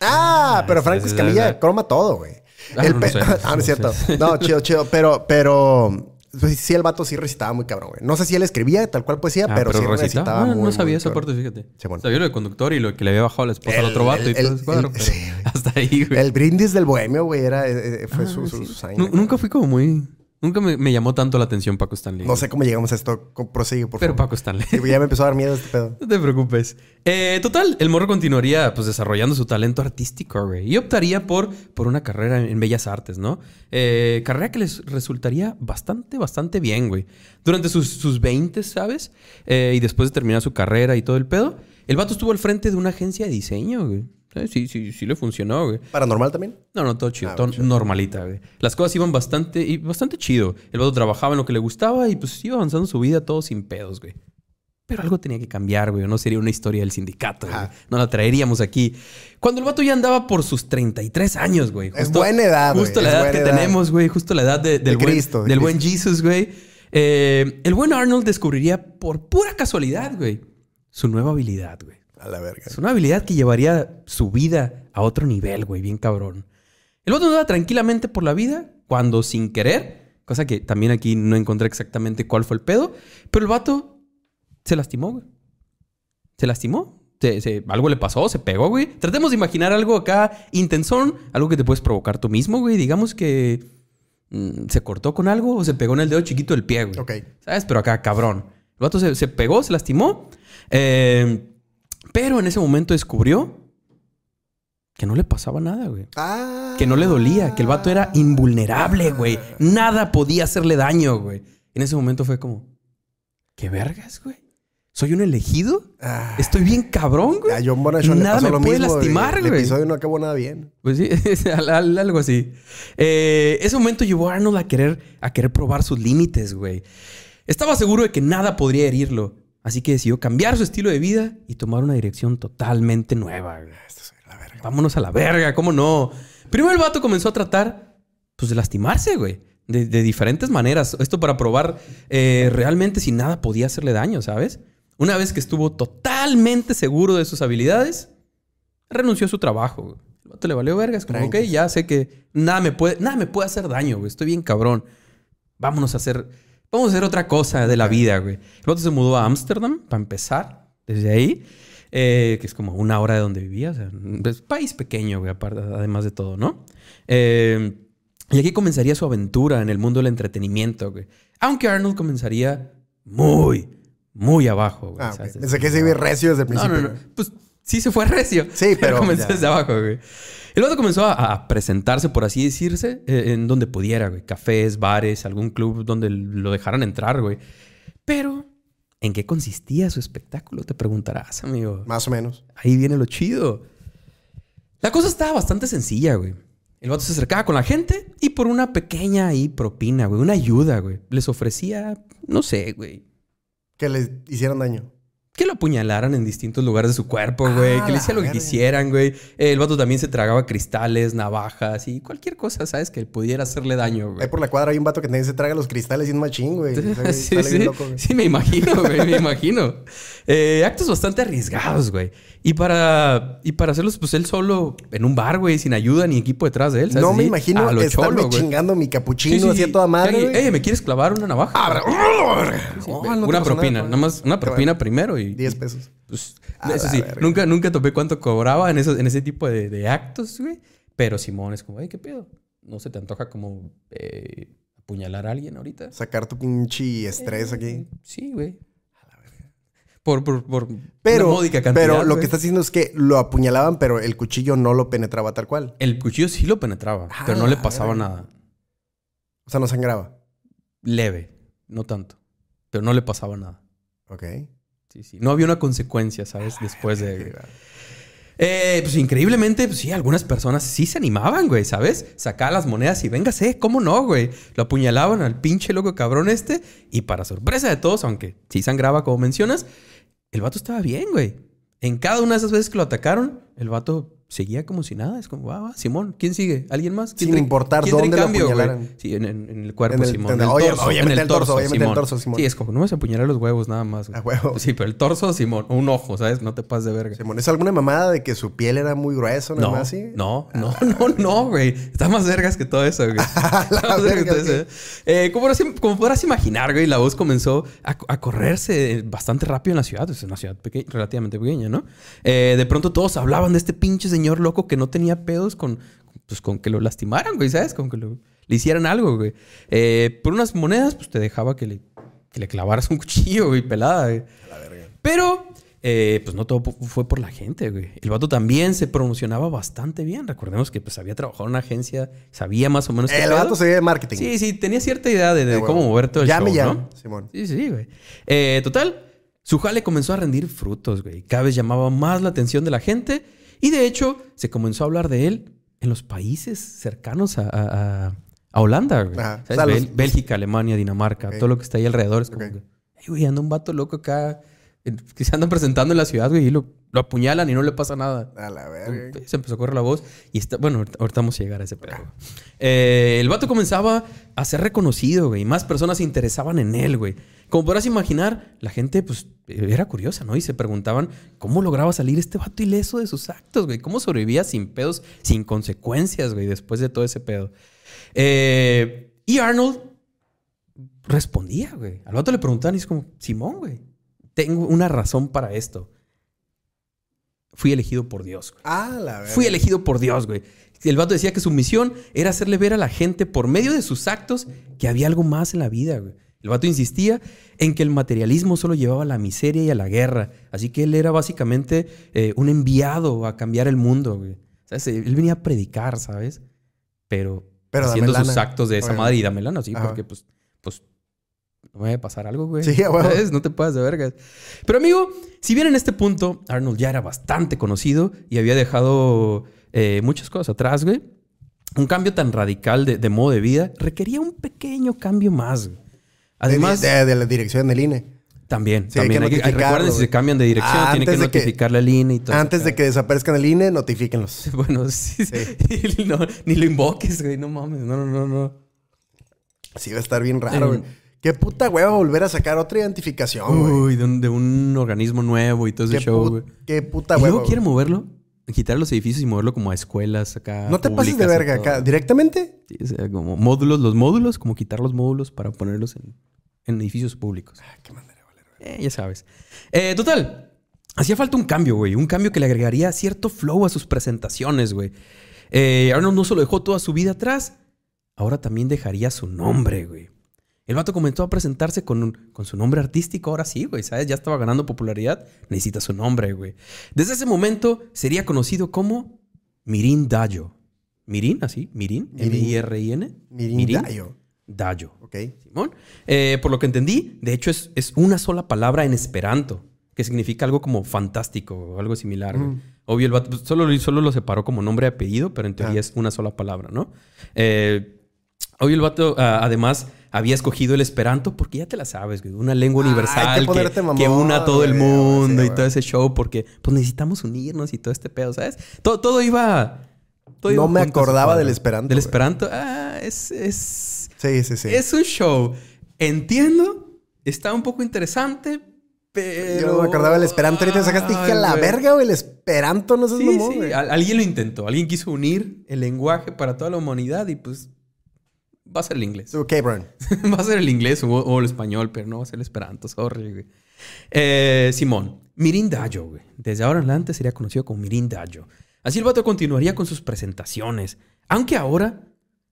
Ah, pero Franco
ese-
Escamilla
ese-
croma todo, güey.
Ah,
El
no sé,
ah, no
no
es cierto.
sé.
No, chido, chido. Pero, pero pues, sí, el vato sí recitaba muy cabrón, güey. No sé si él escribía tal cual poesía,
Ah,
pero, sí
recitaba.
recitaba
Ah,
muy,
no sabía
muy
esa parte, fíjate.
Sí, bueno.
Sabía lo de conductor y lo que le había bajado la esposa al
El-
otro vato y
el-
todo
el-
ese cuadro,
el-
pero
sí,
hasta ahí, güey.
El brindis del bohemio, güey, era, eh, eh, fue
Ah,
su, su,
sí.
su güey.
Nunca fui como muy... Nunca me, me llamó tanto la atención Paco Stanley.
No sé cómo llegamos a esto. Prosigue, por
Pero
favor.
Paco Stanley.
Sí, ya me empezó a dar miedo este pedo.
No te preocupes. Eh, total, el morro continuaría pues desarrollando su talento artístico, güey. Y optaría por, por una carrera en Bellas Artes, ¿no? Eh, carrera que les resultaría bastante, bastante bien, güey. Durante sus, sus 20, ¿sabes? Eh, y después de terminar su carrera y todo el pedo, El vato estuvo al frente de una agencia de diseño, güey. Eh, Sí, sí, sí le funcionó, güey.
¿Paranormal también?
No, no, todo chido,
Ah,
todo
chido.
normalita, güey. Las cosas iban bastante, y bastante chido. El vato trabajaba en lo que le gustaba y pues iba avanzando su vida todo sin pedos, güey. Pero algo tenía que cambiar, güey. No sería una historia del sindicato, güey. No la traeríamos aquí. Cuando el vato ya andaba por sus 33 años, güey.
Es buena edad, güey.
Justo la
Es
edad que
edad.
tenemos, güey. Justo la edad de- del,
De
buen,
Cristo, de
del buen
Cristo.
Jesus, güey. Eh, el buen Arnold descubriría por pura casualidad, güey, su nueva habilidad, güey.
A la verga.
Es una habilidad que llevaría su vida a otro nivel, güey, bien cabrón. El vato andaba tranquilamente por la vida cuando sin querer, cosa que también aquí no encontré exactamente cuál fue el pedo, pero el vato se lastimó, güey. Se lastimó. Se- se- algo le pasó, se pegó, güey. Tratemos de imaginar algo acá intensón, algo que te puedes provocar tú mismo, güey. Digamos que mm, se cortó con algo o se pegó en el dedo chiquito del pie, güey.
Ok.
¿Sabes? Pero acá, cabrón. El vato se, se pegó, se lastimó. eh, pero en ese momento descubrió que no le pasaba nada, güey.
Ah.
Que no le dolía, que el vato era invulnerable, güey. Nada podía hacerle daño, güey. En ese momento fue como, ¿qué vergas, güey? ¿Soy un elegido?
Ah.
Estoy bien cabrón, güey.
A John Bonachon le
Nada
pasó
me
lo
puede
mismo,
lastimar,
El, el
güey.
episodio no acabó nada bien.
Pues sí, al- al- algo así. Eh, ese momento llevó a Arnold a querer, a querer probar sus límites, güey. Estaba seguro de que nada podría herirlo. Así que decidió cambiar su estilo de vida y tomar una dirección totalmente nueva, güey.
Esto es la verga.
Vámonos a la verga, ¿cómo no? Primero el vato comenzó a tratar, pues, de lastimarse, güey. De, de diferentes maneras. Esto para probar eh, realmente si nada podía hacerle daño, ¿sabes? Una vez que estuvo totalmente seguro de sus habilidades, renunció a su trabajo, güey. El vato le valió vergas. Como, ok, ya sé que nada me puede, nada me puede hacer daño, güey. Estoy bien cabrón. Vámonos a hacer... Vamos a hacer otra cosa de la vida, güey. El vato se mudó a Ámsterdam, para empezar, desde ahí. eh, que es como una hora de donde vivía. O sea, es país pequeño, güey, aparte, además de todo, ¿no? Eh, y aquí comenzaría su aventura en el mundo del entretenimiento, güey. Aunque Arnold comenzaría muy, muy abajo, güey.
Ah, ok.
¿sabes?
Pensé que se iba recio desde el
No,
principio.
no, no.
güey.
Pues sí se fue recio.
Sí, pero
comenzó
ya.
desde abajo, güey. El vato comenzó a, a presentarse, por así decirse, eh, en donde pudiera, güey. Cafés, bares, algún club donde lo dejaran entrar, güey. Pero, ¿en qué consistía su espectáculo? Te preguntarás, amigo.
Más o menos.
Ahí viene lo chido. La cosa estaba bastante sencilla, güey. El vato se acercaba con la gente y por una pequeña ahí propina, güey, una ayuda, güey, les ofrecía, no sé, güey,
Que les hicieran daño.
Que lo apuñalaran en distintos lugares de su cuerpo, güey,
Ah,
que le hicieran lo que quisieran, güey. El vato también se tragaba cristales, navajas y cualquier cosa, ¿sabes? Que pudiera hacerle daño, güey.
Ahí por la cuadra hay un vato que también se traga los cristales y un machín, güey.
Sí, sí.
loco.
Sí, me imagino, güey, me imagino. Eh, actos bastante arriesgados, güey. Y para, y para hacerlos, pues él solo en un bar, güey, sin ayuda ni equipo detrás de él. ¿sabes?
No me imagino estarme
cholo,
chingando mi
Sí,
capuchino
sí,
así a
sí.
toda madre,
eh, ¿me quieres clavar una navaja?
Ah,
Sí,
No,
una propina,
nada,
más una propina
bueno.
primero y
10 pesos.
pues, eso sí, nunca, nunca topé cuánto cobraba en, esos, en ese tipo de, de actos, güey. Pero Simón es como, ay, ¿qué pedo? ¿No se te antoja como eh, apuñalar a alguien ahorita?
Sacar tu pinche estrés aquí.
Eh, Sí, güey. Por, por, por
Pero,
una cantidad.
pero lo que estás diciendo es que lo apuñalaban, pero el cuchillo no lo penetraba tal cual.
El cuchillo sí lo penetraba,
Ah,
pero no le
la
pasaba nada.
O sea, no sangraba.
Leve, no tanto. Pero no le pasaba nada.
Ok.
Sí, sí. No había una consecuencia, ¿sabes? Después de... Eh, pues increíblemente, pues sí, algunas personas sí se animaban, güey, ¿sabes? Sacaba las monedas y véngase, ¿cómo no, güey? Lo apuñalaban al pinche loco cabrón este. Y para sorpresa de todos, aunque sí sangraba como mencionas, el vato estaba bien, güey. En cada una de esas veces que lo atacaron, el vato seguía como si nada. Es como, va, va, Simón, ¿quién sigue? ¿Alguien más? ¿Quién
Sin importar
quién
dónde lo
güey?
apuñalaran.
Sí, en, en- en el cuerpo,
En el-
Simón.
en el- oye,
torso, en
el torso, obviamente el torso, Simón.
Sí, es como, no vas a apuñalar los huevos nada más. güey.
A huevo.
Sí, pero el torso, Simón. Un ojo, ¿sabes? No te pases de verga.
Simón, ¿es alguna mamada de que su piel era muy gruesa, nada
No,
más así?
no, no, no, no, güey. Está más vergas que todo eso, güey. Está más vergas que todo eso. Eh, como, podrás, como podrás imaginar, güey, la voz comenzó a, a correrse bastante rápido en la ciudad. Es una ciudad peque- relativamente pequeña, ¿no? Eh, de pronto todos hablaban de este pinche señor loco que no tenía pedos con, pues, con que lo lastimaran, güey, ¿sabes? Con que lo- le hicieran algo, güey. Eh, por unas monedas, pues te dejaba que le, que le clavaras un cuchillo, güey, pelada, güey. Pero, eh, pues no todo fue por la gente, güey. El vato también se promocionaba bastante bien. Recordemos que pues había trabajado en una agencia, sabía más o menos
El vato se ve de marketing.
Sí, sí, tenía cierta idea de, cómo mover todo el
Llame
show,
ya,
¿no?
Simón.
Sí, sí, güey. Eh, total, Su jale comenzó a rendir frutos, güey. Cada vez llamaba más la atención de la gente y de hecho se comenzó a hablar de él en los países cercanos a, a- a- Holanda, güey.
Ajá.
¿Sabes?
O sea, los-
Bel- Bélgica, Alemania, Dinamarca,
Ok.
todo lo que está ahí alrededor. Es como
Ok.
que, "Ey, güey, anda un vato loco acá que se andan presentando en la ciudad, güey, y lo, lo apuñalan y no le pasa nada.
A la verga.
Se empezó a correr la voz y está, bueno, ahorita, vamos a llegar a ese pedo. Eh, el vato comenzaba a ser reconocido, güey. y Más personas se interesaban en él, güey. Como podrás imaginar, la gente, pues, era curiosa, ¿no? Y se preguntaban cómo lograba salir este vato ileso de sus actos, güey. ¿Cómo sobrevivía sin pedos, sin consecuencias, güey, después de todo ese pedo? Eh, y Arnold respondía, güey. Al vato le preguntaban y es como, Simón, güey, tengo una razón para esto. Fui elegido por Dios, güey.
A la verga.
Fui elegido por Dios, güey. El vato decía que su misión era hacerle ver a la gente por medio de sus actos que había algo más en la vida, güey. El vato insistía en que el materialismo solo llevaba a la miseria y a la guerra. Así que él era básicamente eh, un enviado a cambiar el mundo, güey. ¿Sabes? Él venía a predicar, ¿sabes? Pero, haciendo sus
lana.
actos de esa madre y dame lana, sí,
Ajá.
porque pues, pues no me vaya a pasar algo, güey.
Sí.
¿Sabes? No te puedas de vergas. Pero amigo, si bien en este punto Arnold ya era bastante conocido y había dejado eh, muchas cosas atrás, güey, un cambio tan radical de, de modo de vida requería un pequeño cambio más. güey. Además,
De, de- de la dirección del INE.
también,
Sí,
también. hay que- recuerden, si se cambian de dirección,
Ah,
tienen que notificarle al INE y todo.
Antes de que desaparezcan el INE, notifíquenlos.
Bueno, sí, sí. No, ni lo invoques, güey. No mames. No, no, no, no.
Sí, va a estar bien raro, güey. Qué puta hueva volver a sacar otra identificación, güey.
Uy, de un, de un organismo nuevo y todo ese
Qué,
show, güey.
qué puta
Y
hueva.
luego
güey.
quiere moverlo, quitar los edificios y moverlo como a escuelas acá.
No te pases de verga acá. ¿Directamente?
Sí, o sea, como módulos, los módulos, como quitar los módulos para ponerlos en, en edificios públicos.
Ah, qué manera, vale.
Eh, ya sabes. Eh, total. Hacía falta un cambio, güey. Un cambio que le agregaría cierto flow a sus presentaciones, güey. Eh, Arnold no solo dejó toda su vida atrás, ahora también dejaría su nombre, güey. El vato comenzó a presentarse con, un- con su nombre artístico, ahora sí, güey, ¿sabes? Ya estaba ganando popularidad, necesita su nombre, güey. Desde ese momento sería conocido como Mirin Dayo. ¿Mirin? ¿Así? ¿Mirin?
Mirin.
¿M-I-R-I-N?
Mirin Dayo.
Dayo.
Ok.
Simón. Eh, por lo que entendí, de hecho es, es una sola palabra en esperanto, que significa algo como fantástico o algo similar. güey.
Mm.
Obvio, el vato pues, solo, solo lo separó como nombre y apellido, pero en teoría
Ah.
es una sola palabra, ¿no? Eh, obvio, el vato ah, además había escogido el esperanto porque ya te la sabes, güey, una lengua
que
universal que,
ponerte mamón,
que una a todo el
güey,
mundo
sí,
y todo ese show, porque pues necesitamos unirnos y todo este pedo, ¿sabes? Todo, todo iba... todo iba
No me
junto a ese
acordaba del esperanto,
Del
güey.
esperanto, ah, es... es
Sí, sí, sí.
es un show. Entiendo. Está un poco interesante, pero...
Yo no me acordaba del esperanto. Ahorita me sacaste dije, la verga, güey. El esperanto no se
Sí,
mamón,
sí. Alguien lo intentó. Alguien quiso unir el lenguaje para toda la humanidad y pues... Va a ser el inglés.
Ok, Brian.
va a ser el inglés o, o el español, pero no va a ser el esperanto. Sorry, güey. Eh, Simón. Mirin Dayo, güey. Desde ahora en adelante sería conocido como Mirin Dayo. Así el vato continuaría con sus presentaciones. Aunque ahora,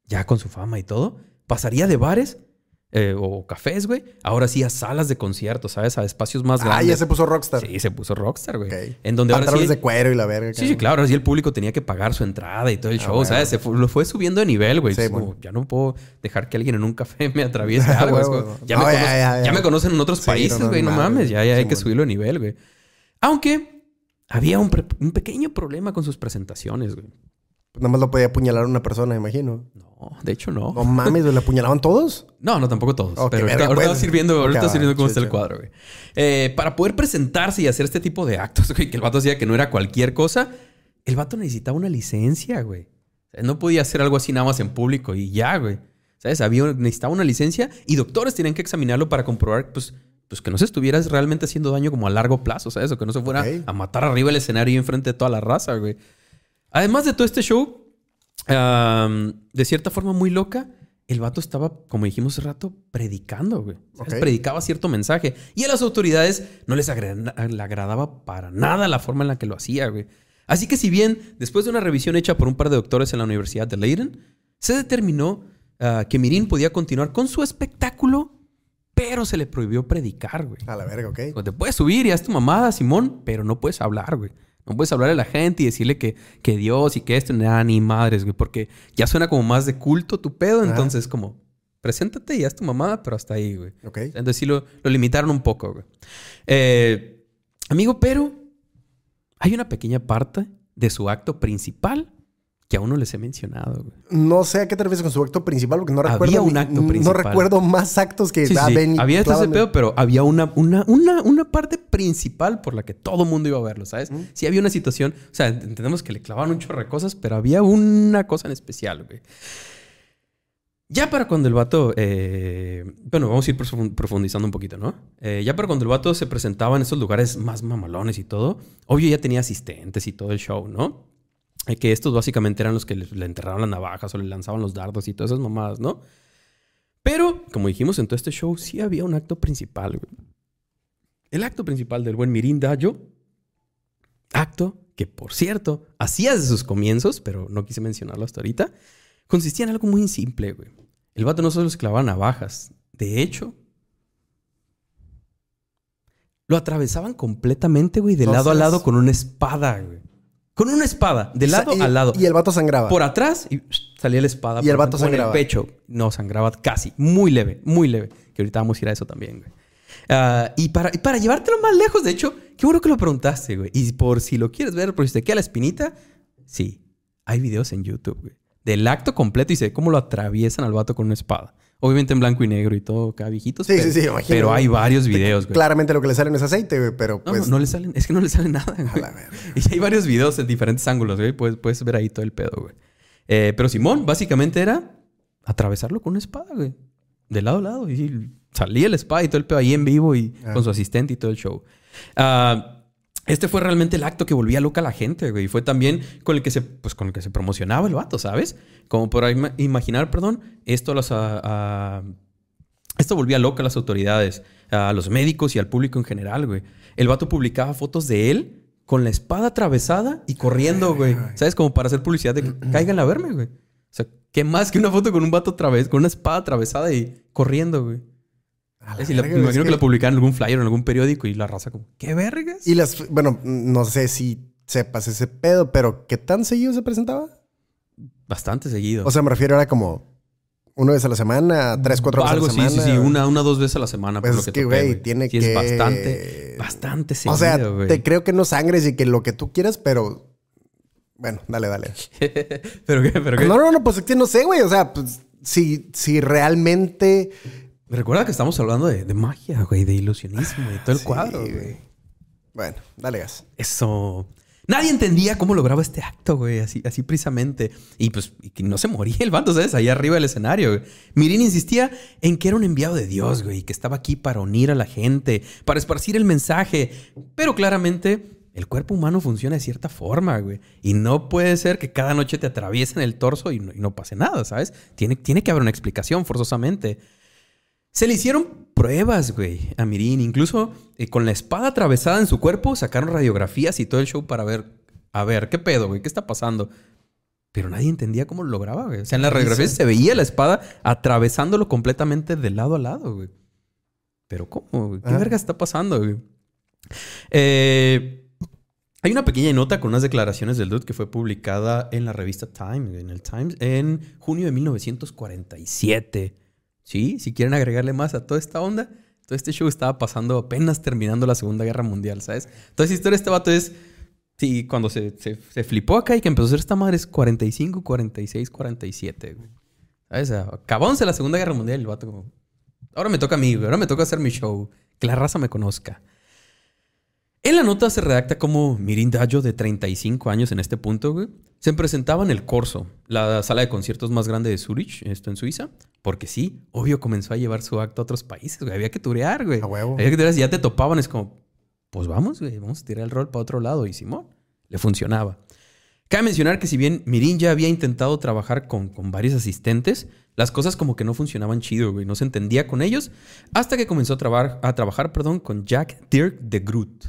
ya con su fama y todo, pasaría de bares eh, o cafés, güey. Ahora sí a salas de conciertos, ¿sabes? A espacios más
Ah,
grandes.
ya se puso rockstar.
Sí, se puso rockstar, güey.
Ok.
En donde ahora sí...
De cuero y la verga.
Sí, sí, claro. Así el público tenía que pagar su entrada y todo el
Ah,
show,
bueno.
¿sabes? Se fue- lo fue subiendo de nivel, güey.
Sí,
como,
bueno.
Ya no puedo dejar que alguien en un café me atraviese
Ah,
algo. Ya,
No,
me
ya,
conoce-
ya, ya.
ya me conocen en otros
Sí,
países,
no, no,
güey. No,
mames.
ya,
Sí,
hay que subirlo de nivel, güey. Aunque había un pequeño problema con sus presentaciones, güey.
Pues nada más lo podía apuñalar una persona, imagino.
No, de hecho no.
No mames. ¿Le apuñalaban todos?
No, no, tampoco todos. Pero ahorita, ahorita
pues.
ahorita
Ok,
vamos a ir viendo
va,
cómo está el cuadro, güey. Eh, para poder presentarse y hacer este tipo de actos, güey, que el vato hacía que no era cualquier cosa, el vato necesitaba una licencia, güey. O sea, no podía hacer algo así nada más en público y ya, güey. ¿Sabes? Había, necesitaba una licencia y doctores tenían que examinarlo para comprobar, pues, pues que no se estuviera realmente haciendo daño como a largo plazo, ¿sabes? O que no se fuera a matar arriba el escenario y enfrente de toda la raza, güey. Además de todo este show, de cierta forma muy loca, el vato estaba, como dijimos hace rato, predicando, güey. Predicaba cierto mensaje. Y a las autoridades no les agra- le agradaba para nada la forma en la que lo hacía, güey. Así que si bien, después de una revisión hecha por un par de doctores en la Universidad de Leiden, se determinó ah, que Mirin podía continuar con su espectáculo, pero se le prohibió predicar, güey.
A la verga, ok.
Te puedes subir y haz tu mamada, Simón, pero no puedes hablar, güey. No puedes hablar a la gente y decirle que, que Dios y que esto, nada, ni madres, güey, porque ya suena como más de culto tu pedo,
Ajá.
entonces como preséntate y haz tu mamada, pero hasta ahí, güey.
Ok.
Entonces sí lo, lo limitaron un poco, güey. Eh, amigo, pero hay una pequeña parte de su acto principal que aún no les he mencionado, güey.
No sé a qué te refieres con su acto principal, porque no
Había
recuerdo.
un
ni-
acto
No
principal.
recuerdo más actos que.
Sí,
ah,
sí.
ven y
había este ese pedo, pero había una, una, una, una parte principal por la que todo mundo iba a verlo, ¿sabes? Sí había una situación, o sea, entendemos que le clavaban un chorro de cosas, pero había una cosa en especial, güey. Ya para cuando el vato, eh, bueno, vamos a ir profun- profundizando un poquito, ¿no? Eh, ya para cuando el vato se presentaba en esos lugares más mamalones y todo, obvio ya tenía asistentes y todo el show, ¿no? Que estos básicamente eran los que le, le enterraban las navajas o le lanzaban los dardos y todas esas mamadas, ¿no? Pero, como dijimos en todo este show, sí había un acto principal, güey. El acto principal del buen Mirin Dayo. Acto que, por cierto, hacía desde sus comienzos, pero no quise mencionarlo hasta ahorita. Consistía en algo muy simple, güey. El vato no solo se clavaba navajas. De hecho, lo atravesaban completamente, güey, de lado a lado con una espada, güey. Con una espada, de lado
Y-
a lado.
Y el vato sangraba.
Por atrás y salía la espada.
Y el vato
ejemplo, en
sangraba.
el pecho. No, sangraba casi. Muy leve, muy leve. Que ahorita vamos a ir a eso también, güey. Ah, y, para, y para llevártelo más lejos, de hecho, qué bueno que lo preguntaste, güey. Y por si lo quieres ver, por si te queda la espinita, sí, hay videos en YouTube, güey. Del acto completo y se ve cómo lo atraviesan al vato con una espada. Obviamente en blanco y negro y todo, acá viejitos.
Sí,
pero,
sí, sí, imagino,
Pero hay varios videos, güey.
Claramente lo que le sale no es aceite, güey, pero
No,
pues.
no, no le salen, es que no le sale nada, güey.
la verga.
Y hay varios videos en diferentes ángulos, güey. Puedes, puedes ver ahí todo el pedo, güey. Eh, pero Simón, básicamente era atravesarlo con una espada, güey. De lado a lado. Y salía la espada y todo el pedo ahí en vivo y
Ah.
con su asistente y todo el show. Ah, este fue realmente el acto que volvía loca a la gente, güey. Y fue también con el que se, pues, con el que se promocionaba el vato, ¿sabes? Como por ima- imaginar, perdón, esto a los, a- a- esto volvía loca a las autoridades, a los médicos y al público en general, güey. El vato publicaba fotos de él con la espada atravesada y corriendo, güey. ¿Sabes? Como para hacer publicidad de que caigan a verme, güey. O sea, ¿qué más que una foto con un vato con una espada atravesada y corriendo, güey?
A la
me
es
imagino que...
que-
lo publicaban en algún flyer o en algún periódico y la raza como, ¿qué vergas?
Y las. Bueno, no sé si sepas ese pedo, pero ¿qué tan seguido se presentaba?
Bastante seguido.
O sea, me refiero, era como una vez a la semana, tres, cuatro veces
Algo
a la
sí,
semana.
sí, sí, una, una dos veces a la semana.
Pues
por lo
es
que,
que, güey, tiene
Sí,
que-
es bastante, bastante seguido,
O sea, te creo que no sangres y que lo que tú quieras, pero. Bueno, dale, dale.
¿Pero qué? ¿Pero qué?
No, no, no, pues es que no sé, güey. O sea, pues si, si realmente.
Recuerda que estamos hablando de, de magia, güey, de ilusionismo y todo el
Sí,
cuadro,
güey. Bueno, dale gas.
Eso. Nadie entendía cómo lograba este acto, güey, así, así precisamente. Y pues y no se moría el vato, ¿sabes? Ahí arriba del escenario, güey. Mirin insistía en que era un enviado de Dios, güey, que estaba aquí para unir a la gente, para esparcir el mensaje. Pero claramente el cuerpo humano funciona de cierta forma, güey. Y no puede ser que cada noche te atraviesen el torso y no, y no pase nada, ¿sabes? Tiene, tiene que haber una explicación forzosamente. Se le hicieron pruebas, güey, a Mirin. Incluso eh, con la espada atravesada en su cuerpo, sacaron radiografías y todo el show para ver, a ver, ¿qué pedo, güey? ¿Qué está pasando? Pero nadie entendía cómo lo lograba, güey. O sea, en las radiografías se veía la espada atravesándolo completamente de lado a lado, güey. Pero ¿cómo? güey? ¿Qué
Ah.
verga está pasando, güey? Eh, hay una pequeña nota con unas declaraciones del dude que fue publicada en la revista Time, en el Times, en junio de 1947. Sí, si quieren agregarle más a toda esta onda, todo este show estaba pasando apenas terminando la Segunda Guerra Mundial, ¿sabes? Esa historia este vato es, sí, cuando se, se, se flipó acá y que empezó a hacer esta madre es 45, 46, 47, güey. ¿Sabes? Acabándose la Segunda Guerra Mundial y el vato como, ahora me toca a mí, güey, ahora me toca hacer mi show, que la raza me conozca. En la nota se redacta como Mirin Dayo, de 35 años en este punto, güey, se presentaba en el Corso, la sala de conciertos más grande de Zurich, esto en Suiza, porque sí, obvio comenzó a llevar su acto a otros países, güey. Había que turear, güey.
A huevo.
Había que turear. Si ya te topaban, es como, pues vamos, güey, vamos a tirar el rol para otro lado. Y Simón, le funcionaba. Cabe mencionar que si bien Mirin ya había intentado trabajar con, con varios asistentes, las cosas como que no funcionaban chido, güey. No se entendía con ellos hasta que comenzó a, trabar- a trabajar perdón, con Jack Dirk de Groot.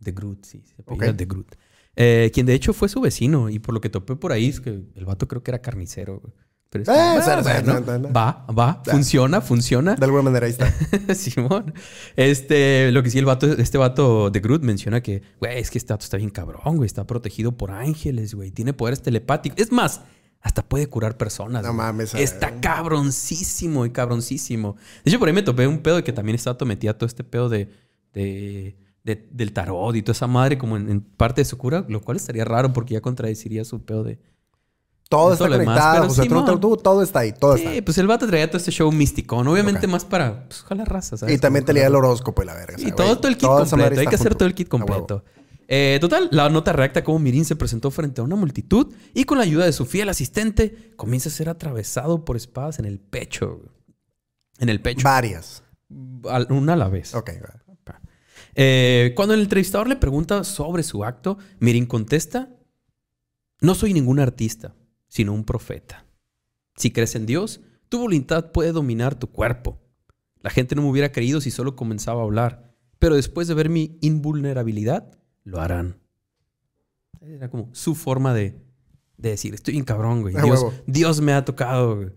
De Groot, sí, se apellida
Ok.
de Groot. Eh, quien de hecho fue su vecino y por lo que topé por ahí es que el vato creo que era carnicero, güey. Pero es "Ah, bueno,
no".
va, va,
Ya.
funciona, funciona.
De alguna manera ahí está.
Simón. Este, lo que sí, el vato, este vato de Groot menciona que, güey, es que este vato está bien cabrón, güey. Está protegido por ángeles, güey. Tiene poderes telepáticos. Es más, hasta puede curar personas.
No
güey.
mames,
Está cabroncísimo y cabroncísimo. De hecho, por ahí me topé un pedo de que también este vato metía todo este pedo de, de- de- del tarot y toda esa madre como en, en parte de su cura, lo cual estaría raro porque ya contradeciría su pedo de...
Todo está conectado. tú- todo está ahí, todo está
Sí,
ahí.
pues el vato traía todo este show místico, ¿no? Obviamente más para, pues, ojalá raza, ¿sabes?
Y también
Como
te leía el horóscopo y la verga.
y todo, el kit completo. Hay
está
que hacer todo el kit completo. Eh, total, la nota redacta cómo Mirin se presentó frente a una multitud y con la ayuda de su fiel asistente comienza a ser atravesado por espadas en el pecho. En el pecho.
Varias.
Una a la vez.
Ok.
Eh, cuando el entrevistador le pregunta sobre su acto, Mirin contesta, no soy ningún artista, sino un profeta. Si crees en Dios, tu voluntad puede dominar tu cuerpo. La gente no me hubiera creído si solo comenzaba a hablar, pero después de ver mi invulnerabilidad, lo harán. Era como su forma de, de decir, estoy bien cabrón, güey. Dios. Dios me ha tocado, güey.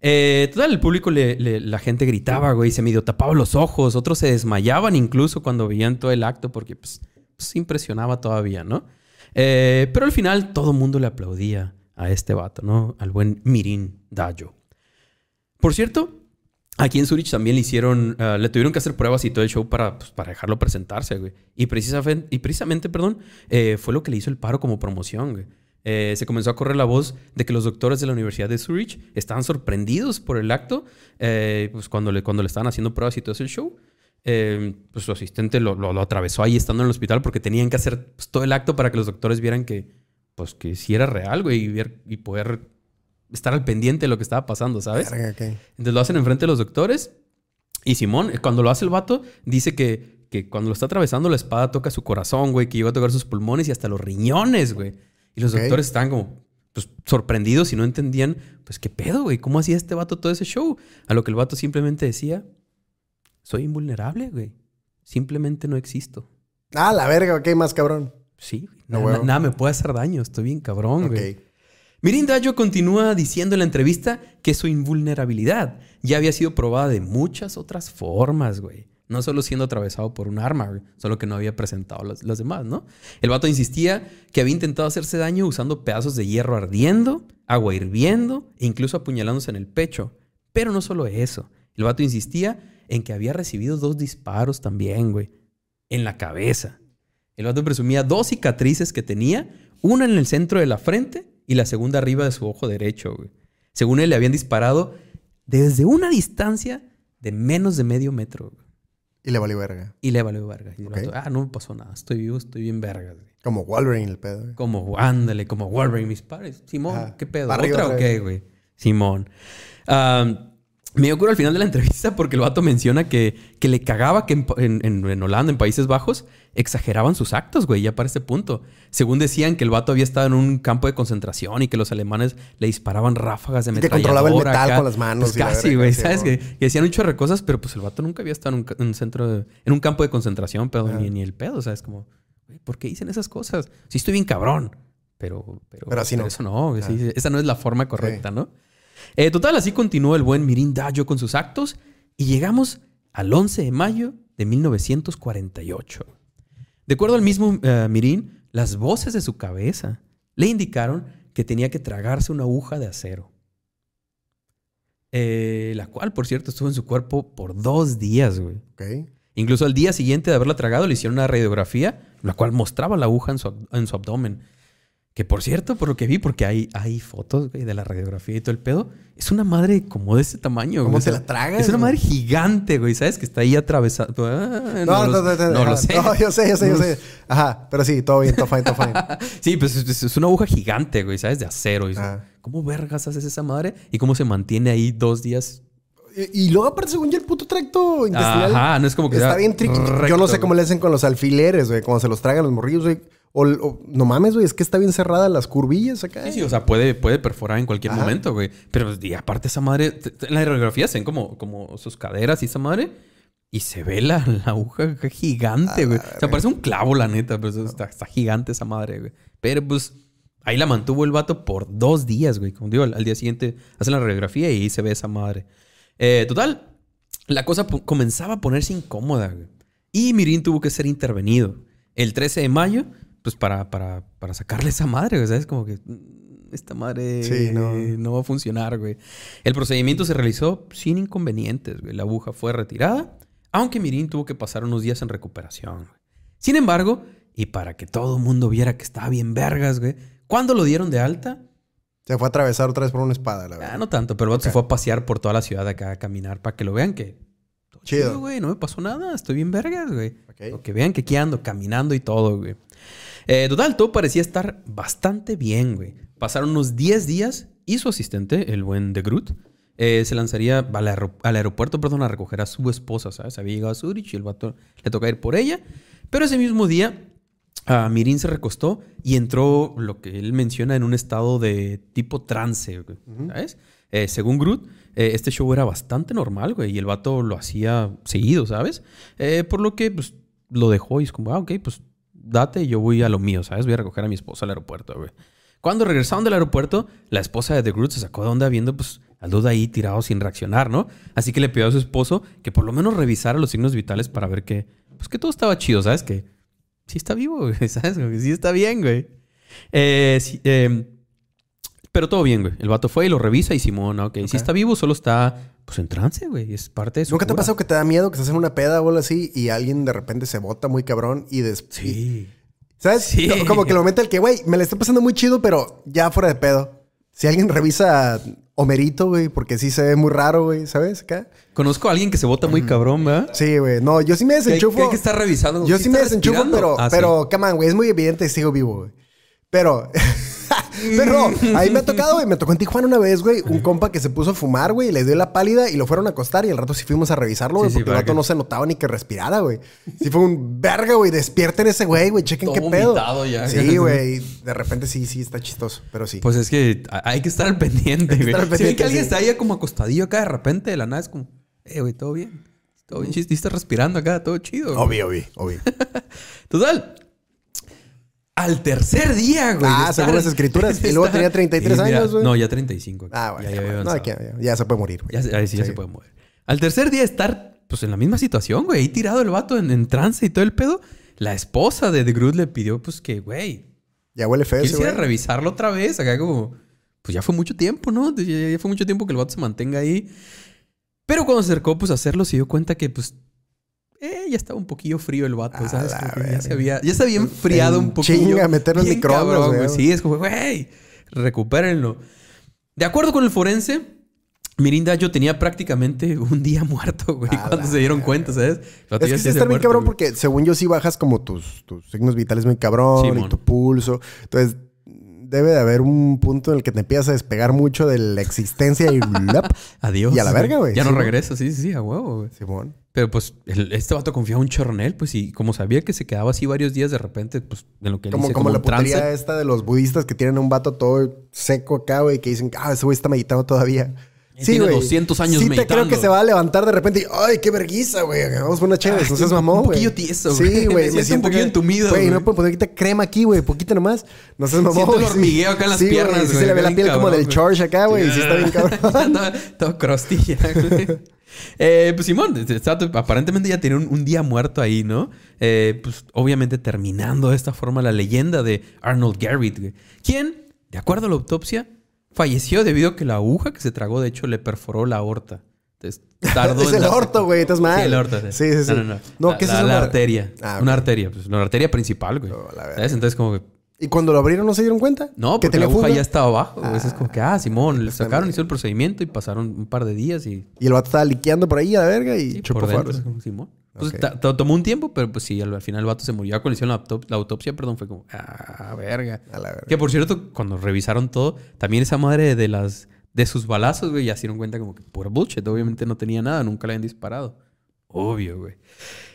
Eh, total, el público, le- le- la gente gritaba, güey, se medio tapaba los ojos, otros se desmayaban incluso cuando veían todo el acto porque pues, pues, impresionaba todavía, ¿no? Eh, pero al final todo el mundo le aplaudía a este vato, ¿no? Al buen Mirin Dayo. Por cierto, aquí en Zurich también le hicieron, ah, le tuvieron que hacer pruebas y todo el show para, pues, para dejarlo presentarse, güey. Y precisamente, y precisamente perdón, eh, fue lo que le hizo el paro como promoción, güey. Eh, se comenzó a correr la voz de que los doctores de la Universidad de Zurich estaban sorprendidos por el acto, eh, pues cuando le, cuando le estaban haciendo pruebas y todo ese show. Eh, pues su asistente lo, lo- lo atravesó ahí estando en el hospital porque tenían que hacer pues, todo el acto para que los doctores vieran que, pues, que sí era real, güey, y, ver- y poder estar al pendiente de lo que estaba pasando, ¿sabes?
Verga, ok.
Entonces lo hacen enfrente de los doctores. Y Simón, eh, cuando lo hace el vato, dice que, que cuando lo está atravesando, la espada toca su corazón, güey, que llegó a tocar sus pulmones y hasta los riñones, güey. Y los doctores estaban como pues, sorprendidos y no entendían, pues, ¿qué pedo, güey? ¿Cómo hacía este vato todo ese show? A lo que el vato simplemente decía, soy invulnerable, güey. Simplemente no existo.
Ah, la verga, ok, más cabrón.
Sí.
A
Nada, me puede hacer daño. Estoy bien cabrón, güey. Mirin Dayo continúa diciendo en la entrevista que su invulnerabilidad ya había sido probada de muchas otras formas, güey. No solo siendo atravesado por un arma, güey, solo que no había presentado las, las demás, ¿no? El vato insistía que había intentado hacerse daño usando pedazos de hierro ardiendo, agua hirviendo e incluso apuñalándose en el pecho. Pero no solo eso. El vato insistía en que había recibido dos disparos también, güey. En la cabeza. El vato presumía dos cicatrices que tenía, una en el centro de la frente y la segunda arriba de su ojo derecho, güey. Según él, le habían disparado desde una distancia de menos de medio metro, güey.
Y le valió verga.
Y le valió verga. Y vato, ah, no me pasó nada. Estoy vivo, estoy bien verga, güey.
Como Wolverine el pedo. güey.
Como, ándale, como Wolverine, mis padres. Simón. ¿qué pedo? ¿Otra o qué, güey? Simón. Am, me dio cura al final de la entrevista porque el vato menciona que, que le cagaba que en, en- Holanda, en Países Bajos, exageraban sus actos, güey, ya para este punto. Según decían que el vato había estado en un campo de concentración y que los alemanes le disparaban ráfagas de
Y que
metralladora.
controlaba el metal
acá.
con las manos
Pues casi, güey, ¿sabes?
güey.
Que, que decían un chorro de cosas, pero pues el vato nunca había estado en un, ca- en un centro, de- en un campo de concentración, pero ni, ni el pedo, ¿sabes? Como, güey, ¿por qué dicen esas cosas? Sí estoy bien cabrón, pero... Pero,
Pero así no.
Eso no,
Ah.
sí, esa no es la forma correcta, ¿no? Eh, total, así continuó el buen Mirin Dayo con sus actos y llegamos al 11 de mayo de 1948. De acuerdo al mismo eh, Mirin, las voces de su cabeza le indicaron que tenía que tragarse una aguja de acero. Eh, la cual, por cierto, estuvo en su cuerpo por dos días, güey.
Ok.
Incluso al día siguiente de haberla tragado le hicieron una radiografía, la cual mostraba la aguja en su, ab- en su abdomen. Que por cierto, por lo que vi, porque hay, hay fotos güey, de la radiografía y todo el pedo, es una madre como de ese tamaño.
¿Cómo se la tragas,
Es una madre gigante, güey. ¿Sabes? Que está ahí atravesada. Ah,
No, no, no, no,
no lo sé.
No, yo sé, yo sé, yo sé. Ajá, pero sí, todo bien, todo fine, todo fine.
Sí, pues es, una aguja gigante, güey, ¿sabes? De acero. ¿Cómo vergas haces esa madre? ¿Y cómo se mantiene ahí dos días?
Y, y luego, aparte, según yo, el puto tracto intestinal.
Ajá, no es como que
Está bien tricky. Yo no sé cómo le hacen con los alfileres, güey. Cuando se los tragan los morrillos, güey. O, o- no mames, güey. Es que está bien cerrada las curvillas acá.
Sí, sí, o sea, puede, puede perforar en cualquier
Ajá.
momento, güey. Pero y aparte esa madre, en la radiografía se ven como, como sus caderas y esa madre. Y se ve la, la aguja gigante, güey. O sea, parece un clavo, la neta. Pero eso está, está gigante esa madre, güey. Pero pues ahí la mantuvo el vato por dos días, güey. Como digo, al, al día siguiente hacen la radiografía y ahí se ve esa madre. Eh, total, la cosa comenzaba a ponerse incómoda, güey. Y Mirin tuvo que ser intervenido. El 13 de mayo, pues para, para, para sacarle esa madre, güey. ¿Sabes? Como que... mm, esta madre
Sí, no.
no va a funcionar, güey. El procedimiento se realizó sin inconvenientes, güey. La aguja fue retirada, aunque Mirin tuvo que pasar unos días en recuperación, güey. Sin embargo, y para que todo el mundo viera que estaba bien vergas, güey, cuando lo dieron de alta,
Se fue a atravesar otra vez por una espada, la
ah,
verdad.
no tanto, pero se fue a pasear por toda la ciudad acá a caminar para que lo vean que...
Chido.
chido, güey, no me pasó nada, estoy bien vergas, güey.
Ok.
O que vean que aquí ando caminando y todo, güey. Eh, total, todo parecía estar bastante bien, güey. Pasaron unos 10 días y su asistente, el buen de Groot, eh, se lanzaría al, aero- al aeropuerto, perdón, a recoger a su esposa, ¿sabes? Había llegado a Zurich y el vato le toca ir por ella. Pero ese mismo día, ah, Mirin se recostó y entró lo que él menciona en un estado de tipo trance, güey, ¿sabes? Eh, según Groot, eh, este show era bastante normal, güey, y el vato lo hacía seguido, ¿sabes? Por lo que, pues, lo dejó y es como, ah, ok, pues, date y yo voy a lo mío, ¿sabes? Voy a recoger a mi esposa al aeropuerto, güey. Cuando regresaron del aeropuerto, la esposa de The Groot se sacó de onda viendo, pues, al dude ahí tirado sin reaccionar, ¿no? Así que le pidió a su esposo que por lo menos revisara los signos vitales para ver que, pues, que todo estaba chido, ¿sabes? Que sí está vivo, güey, ¿sabes? Que sí está bien, güey. Eh, eh, pero todo bien, güey. El vato fue y lo revisa y Simón, ok, sí está vivo, solo está, pues, en trance, güey. Es parte de su
¿Nunca te ha pasado que te da miedo que estás en una peda o algo así y alguien de repente se bota muy cabrón y después...
Sí.
¿Sabes?
Sí.
Co- Como que lo mete el que, güey, me la estoy pasando muy chido, pero ya fuera de pedo. Si alguien revisa Homerito, güey, porque sí se ve muy raro, güey, ¿sabes? Acá.
Conozco a alguien que se bota muy cabrón, ¿verdad?
Sí, güey. No, yo sí me desenchufo.
que hay que estar revisando.
Yo
¿Sí
sí me
está
desenchufo, pero,
Ah, sí.
pero, come on, güey, es muy evidente que sigo vivo, güey. Pero, pero ahí me ha tocado, güey. Me tocó en Tijuana una vez, güey, un compa que se puso a fumar, güey, le dio la pálida y lo fueron a acostar y al rato sí fuimos a revisarlo, güey,
Sí, sí,
porque el rato
que-
no se notaba ni que respirara, güey. Sí fue un verga, güey, despierten ese güey, güey, chequen
Todo
qué pedo.
ya.
Sí, güey, de repente sí, sí, está chistoso, pero sí.
Pues es que hay que estar al pendiente, güey. Si que alguien está ahí como acostadillo acá de repente de la nada, es como, eh, güey, todo bien. Todo bien, chiste, estás respirando acá, todo chido.
obvio, obvio, obvio.
Total. Al tercer día, güey.
Ah, según las escrituras. Y luego tenía 33
Sí, mira,
años, güey.
No, ya 35.
Ah, bueno,
Ya,
ya,
había
no, ya, ya se puede morir, güey.
Ya se- ahí sí, ya se puede mover. Al tercer día estar, pues, en la misma situación, güey. Ahí tirado el vato en, en trance y todo el pedo. La esposa de The Groot le pidió, pues, que, güey,
Ya huele feo
quisiera
güey.
revisarlo otra vez. Acá como, pues, ya fue mucho tiempo, ¿no? Ya, ya fue mucho tiempo que el vato se mantenga ahí. Pero cuando se acercó, pues, a hacerlo, se dio cuenta que, pues, eh, ya estaba un poquillo frío el vato, ¿sabes?
la
ya se había, ya se había enfriado
En
un poquillo.
chinga, meterlo en microondas, güey.
Sí, es como, güey, recupérenlo. De acuerdo con el forense, Mirinda yo tenía prácticamente un día muerto, güey, cuando
la
se dieron cuenta, ¿sabes? Vato
Es que sí está bien cabrón
güey.
porque según yo sí bajas como tus, tus signos vitales muy cabrón y tu pulso. Entonces debe de haber un punto en el que te empiezas a despegar mucho de la existencia y...
Adiós.
Y a la verga, güey.
Ya no
Sí, güey.
regresa, sí, sí, sí, a huevo, güey.
Simón.
Pero pues el- este vato confiaba un chorro en él, pues y como sabía que se quedaba así varios días de repente, pues en lo que él
Como,
dice,
como,
como,
la
trance.
putería esta de los budistas que tienen un vato todo seco acá, güey, que dicen, ah, ese güey está meditando todavía.
Y tiene 200 años
Sí te creo que se va a levantar de repente y, ay, qué verguiza, güey. Vamos por una chévere.
Ay,
No seas mamón,
un
güey.
poquillo tieso,
Sí,
güey.
güey.
Me siento un poquillo
que-
entumido,
Güey,
güey.
no puedo poner crema aquí, güey. Poquito nomás. No seas mamón,
Siento el
güey. Sí.
hormigueo acá en las
Sí, güey,
piernas,
sí
güey.
se le ve la piel como del
güey.
Charge acá, güey. Sí está bien cabrón.
todo, todo crostilla, güey. Eh, pues Simón, este vato aparentemente ya tenía un, un día muerto ahí, ¿no? Eh, pues obviamente terminando de esta forma la leyenda de Arnold Garrett. Quien, de acuerdo a la autopsia, falleció debido a que la aguja que se tragó, de hecho, le perforó la aorta. Entonces, tardó
Es
en
el orto, güey. Estás mal.
Sí, el.
Sí, sí, sí.
No, no, no.
No,
la,
¿qué es
la-
eso?
la arteria.
Ah,
Una arteria. Pues la arteria principal, güey.
Oh.
¿Sabes? Entonces, como que...
¿Y cuando lo abrieron no se dieron cuenta?
No,
que
porque la aguja
fuga?
ya estaba abajo. Eso es como que, ah, Simón, le
Está
sacaron, hizo el procedimiento y pasaron un par de días y...
Y el vato estaba liqueando por ahí a la verga y
Sí,
chupó
por Simón. Pues ta- tomó un tiempo, pero pues sí, al, al final el vato se murió. Cuando hicieron la, autop- la autopsia, perdón, fue como, ah, verga.
A la verga.
Que por cierto, cuando revisaron todo, también esa madre de las de sus balazos, güey, ya se dieron cuenta como que pura bullshit. Obviamente no tenía nada, nunca le habían disparado. Obvio, güey.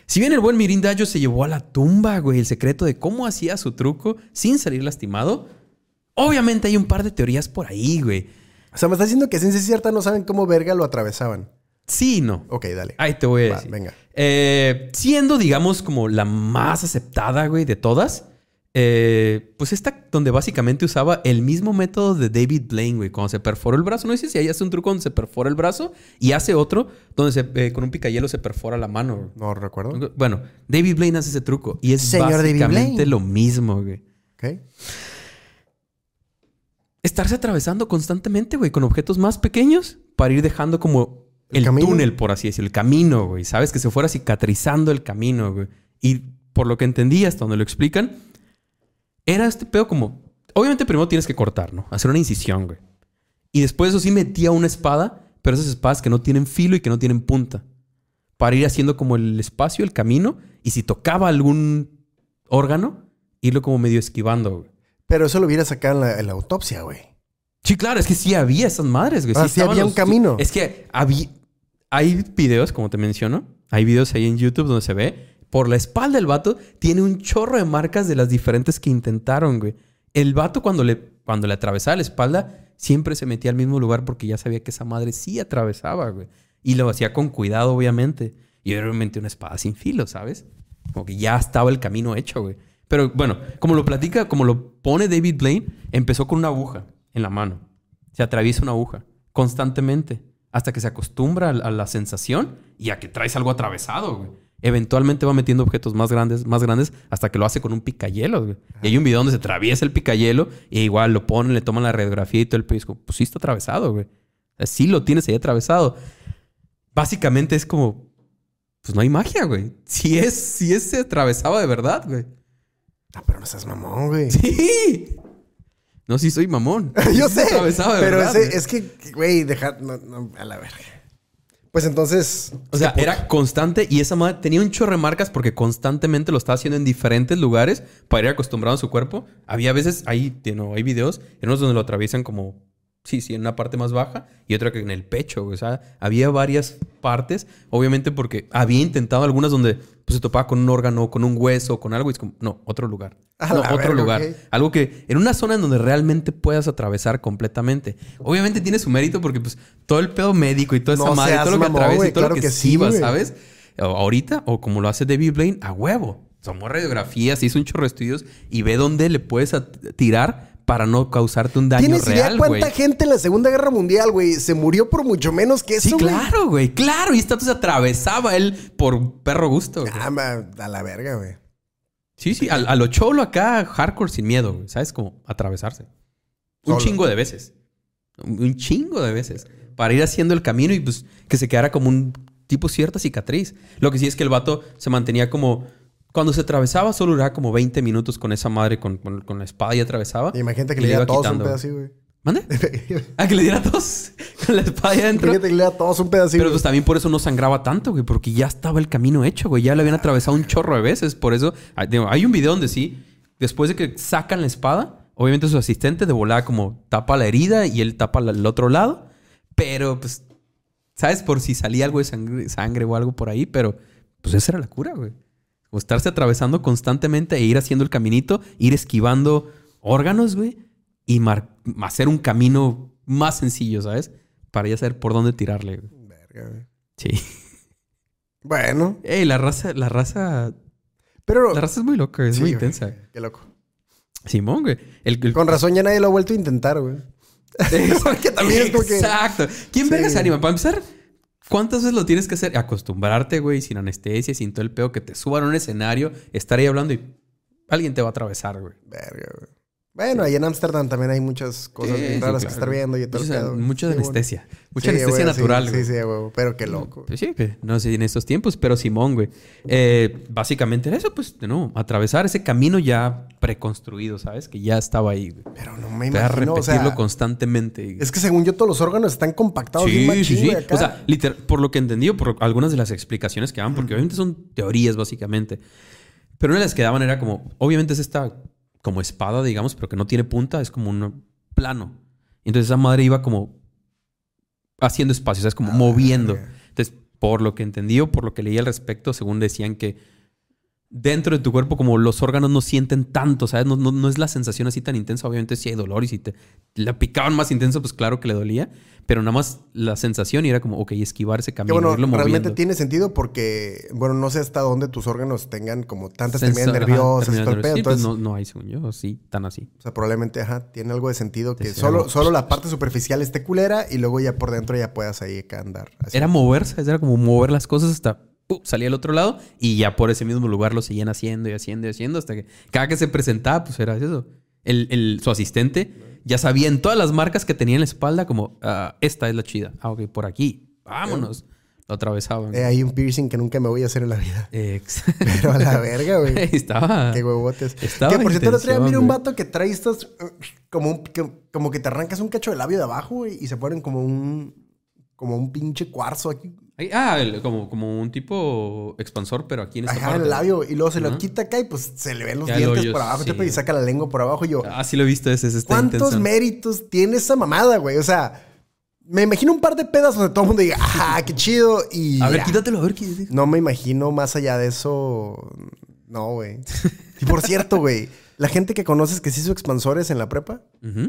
Si bien el buen Mirindayo se llevó a la tumba, güey, el secreto de cómo hacía su truco sin salir lastimado, obviamente hay un par de teorías por ahí, güey.
O sea, me está diciendo que ser cierta no saben cómo verga lo atravesaban.
Sí no.
Ok, dale.
Ahí te voy a
Va,
decir.
venga.
Eh, siendo, digamos, como la más aceptada, güey, de todas. Eh, pues esta donde básicamente usaba el mismo método de David Blaine, güey. Cuando se perforó el brazo. No sé si ahí hace un truco donde se perfora el brazo. Y hace otro donde se, eh, con un picayelo se perfora la mano.
No recuerdo.
Bueno, David Blaine hace ese truco. Y es
Señor
básicamente lo mismo, güey.
Ok.
estarse atravesando constantemente, güey, con objetos más pequeños para ir dejando como el, túnel, por así decirlo, el camino, güey. Sabes que se fuera cicatrizando el camino, güey. Y por lo que entendí, hasta donde lo explican, era este pedo como. Obviamente, primero tienes que cortar, ¿no? Hacer una incisión, güey. Y después, eso sí, metía una espada, pero esas espadas que no tienen filo y que no tienen punta. Para ir haciendo como el espacio, el camino. Y si tocaba algún órgano, irlo como medio esquivando, güey.
Pero eso lo hubiera sacado en la, autopsia, güey.
Sí, claro, es que sí había esas madres, güey.
Ah, sí, había un camino.
Es que había, hay videos, como te menciono, hay videos ahí en YouTube donde se ve por la espalda del vato tiene un chorro de marcas de las diferentes que intentaron, güey. El vato cuando le, cuando le atravesaba la espalda siempre se metía al mismo lugar porque ya sabía que esa madre sí atravesaba, güey. Y lo hacía con cuidado, obviamente. Y obviamente una espada sin filo, ¿sabes? Como que ya estaba el camino hecho, güey. Pero bueno, como lo platica, como lo pone David Blaine, empezó con una aguja en la mano. Se atraviesa una aguja constantemente hasta que se acostumbra a la sensación y a que traes algo atravesado, güey. Eventualmente va metiendo objetos más grandes, más grandes, hasta que lo hace con un picayelo, güey. Y hay un video donde se atraviesa el picayelo y igual lo ponen, le toman la radiografía y todo el pedo. pues sí está atravesado, güey. Sí lo tienes ahí atravesado. Básicamente es como, pues no hay magia, güey. Si es, si es se atravesaba de verdad, güey.
Ah, pero no seas mamón, güey.
Sí. No, sí soy mamón.
Yo sé. pero es que, güey, dejar a la verga. Pues entonces.
O sea, era constante y esa madre tenía un chorro de marcas porque constantemente lo estaba haciendo en diferentes lugares para ir acostumbrado a su cuerpo. Había veces, ahí, hay videos, en unos donde lo atraviesan como Sí, sí, en una parte más baja y otra que en el pecho. O sea, había varias partes, obviamente porque había intentado algunas donde pues, se topaba con un órgano, con un hueso, con algo y es como, no, otro lugar. no, otro lugar. Algo que en una zona en donde realmente puedas atravesar completamente. Obviamente tiene su mérito porque pues todo el pedo médico y toda esa madre, todo lo que atraviesa y todo lo que, sí, ¿sabes? Ahorita, o como lo hace David Blaine, a huevo. Somos radiografías, hizo un chorro de estudios y ve dónde le puedes tirar para no causarte un daño ¿Tienes real, idea
cuánta gente en la Segunda Guerra Mundial, güey, se murió por mucho menos que eso,
Sí, claro, güey. Claro. Y esta se atravesaba él por perro gusto.
Ah, a la verga, güey.
Sí, sí. A, lo cholo acá, hardcore sin miedo, güey. ¿Sabes? Como atravesarse. Un chingo de veces. Un chingo de veces. Para ir haciendo el camino y pues que se quedara como un tipo cierta cicatriz. Lo que sí es que el vato se mantenía como cuando se atravesaba, solo duraba como 20 minutos con esa madre, con, la espada y atravesaba.
Imagínate que le diera todos un pedacito, güey.
¿Mande? ah, que le diera todos con la espada adentro.
Imagínate que le diera todos un pedacito.
Pero pues también por eso no sangraba tanto, güey, porque ya estaba el camino hecho, güey. Ya le habían atravesado un chorro de veces. Por eso, hay un video donde sí, después de que sacan la espada, obviamente su asistente de volada como tapa la herida y él tapa el otro lado. Pero pues, ¿sabes? Por si salía algo de sangre, sangre o algo por ahí, pero pues esa era la cura, güey. O estarse atravesando constantemente e ir haciendo el caminito, ir esquivando órganos, güey, y hacer un camino más sencillo, ¿sabes? Para ya saber por dónde tirarle, güey. Verga, güey. Sí.
Bueno.
Ey, la raza, la raza. Pero. La raza es muy loca, es muy intensa.
Qué loco.
Simón, güey.
Con razón ya nadie lo ha vuelto a intentar, güey.
Porque también es. Exacto. ¿Quién verga se anima? Para empezar, ¿Cuántas veces lo tienes que hacer? Acostumbrarte, güey, sin anestesia, sin todo el peo, que te suban a un escenario, estar ahí hablando y alguien te va a atravesar, güey.
Verga, güey. Bueno, ahí en Ámsterdam también hay muchas cosas raras que estar viendo y todo
el pedo. Mucha anestesia. Mucha anestesia natural,
güey. Sí, sí, güey. Pero qué loco.
Pues sí, no sé en estos tiempos, pero Simón, güey. Eh, básicamente era eso, pues, no, atravesar ese camino ya preconstruido, ¿sabes? Que ya estaba ahí, güey.
Pero no me imagino,
repetirlo constantemente.
Es que según yo todos los órganos están compactados sí, sí, sí.
O sea, literal, por lo que entendí, por algunas de las explicaciones que dan, porque obviamente son teorías, básicamente. Pero una de las que daban era como, obviamente es esta como espada, digamos, pero que no tiene punta, es como un plano. Entonces esa madre iba como haciendo espacio, o sea, es como ah, moviendo. Entonces, por lo que entendí o por lo que leí al respecto, según decían que dentro de tu cuerpo como los órganos no sienten tanto, ¿sabes? No, no, es la sensación así tan intensa. Obviamente si hay dolor y si te la picaban más intenso, pues claro que le dolía. Pero nada más la sensación y era como, ok, esquivar ese camino,
bueno, realmente tiene sentido porque, bueno, no sé hasta dónde tus órganos tengan como tantas terminales nerviosas pedo.
Sí,
pues
no, no hay, según yo, sí, tan así.
O sea, probablemente, ajá, tiene algo de sentido que solo, solo la parte superficial esté culera y luego ya por dentro ya puedas ahí andar.
Era moverse, era como mover las cosas hasta salía al otro lado y ya por ese mismo lugar lo seguían haciendo y haciendo y haciendo hasta que cada que se presentaba, pues era eso. El, su asistente ya sabían todas las marcas que tenía en la espalda, como, ah, esta es la chida. Ah, ok, por aquí. Vámonos. Lo atravesaban.
Eh, hay un piercing que nunca me voy a hacer en la vida.
Ex-
Pero a la verga, güey.
Estaba.
Qué huevotes.
Estaba
que por cierto, el otro día
intención,
mira un vato que trae estas. eh, Como, un- que, como que te arrancas un cacho de labio de abajo, güey, y se ponen como un. Como un pinche cuarzo aquí.
Ah, el- como, como un tipo expansor, pero aquí en esta
Ajá,
parte.
el labio. Y luego se lo quita acá y pues se le ven los
Ya
dientes por abajo.
sí.
Y saca la lengua por abajo. Y yo,
Ah, sí lo he visto, ese, ese está
¿cuántos
intenso.
méritos tiene esa mamada, güey? O sea, me imagino un par de pedas donde todo el mundo diga, ¡ah, qué chido! Y.
A ver,
ya.
quítatelo, a ver qué.
No me imagino más allá de eso. No, güey. Y por cierto, güey, la gente que conoces que se hizo expansores en la prepa.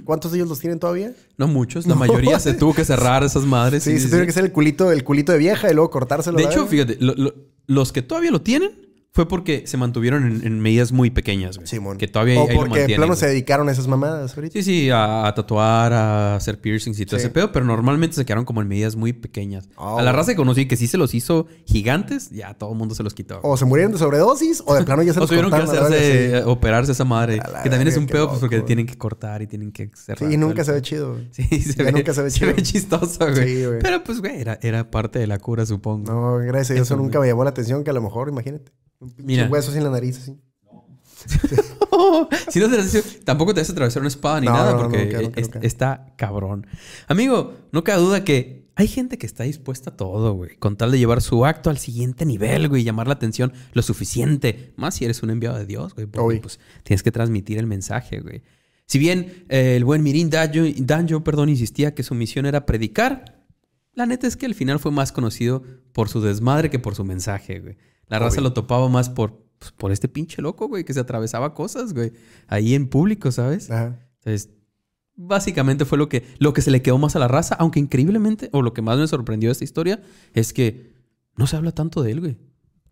¿cuántos de ellos los tienen todavía?
No muchos, la mayoría se tuvo que cerrar esas madres.
Sí, se tuvieron que hacer el culito, el culito de vieja y luego cortárselo.
De hecho, fíjate, lo- lo- los que todavía lo tienen fue porque se mantuvieron en, en medidas muy pequeñas, güey.
Simón.
Que todavía
o porque de plano
güey.
se dedicaron a esas mamadas ahorita.
Sí, sí, a, a tatuar, a hacer piercings y todo
Sí.
ese pedo, pero normalmente se quedaron como en medidas muy pequeñas.
Oh.
A la raza que conocí que sí se los hizo gigantes, ya todo el mundo se los quitó.
O se murieron de sobredosis o de plano ya se
O
los
tuvieron que
cortaron.
hacerse, operarse esa madre. Que también es un pedo pues, porque tienen que cortar y tienen que cerrar.
Sí, y nunca se ve chido. güey.
Sí, se
Ya
ve,
nunca se ve chido.
chistoso, güey.
Sí, güey.
Pero pues, güey, era, era parte de la cura, supongo.
No, gracias Eso, nunca me llamó la atención, que a lo mejor, imagínate. Un pinche
Mira.
hueso sin la nariz así.
si no te haces- tampoco te vas a atravesar una espada ni
No,
nada
no,
porque
nunca, nunca,
es-
nunca.
está cabrón. Amigo, no cabe duda que hay gente que está dispuesta a todo, güey, con tal de llevar su acto al siguiente nivel, güey, y llamar la atención lo suficiente. Más si eres un enviado de Dios, güey, porque pues tienes que transmitir el mensaje, güey. Si bien eh, el buen Mirin Danjo, Danjo, perdón, insistía que su misión era predicar, la neta es que al final fue más conocido por su desmadre que por su mensaje, güey. La raza
Obvio.
lo topaba más por, pues, por este pinche loco, güey, que se atravesaba cosas, güey. Ahí en público, ¿sabes?
Ajá.
Entonces, básicamente fue lo que, lo que se le quedó más a la raza, aunque increíblemente, o lo que más me sorprendió de esta historia, es que no se habla tanto de él, güey.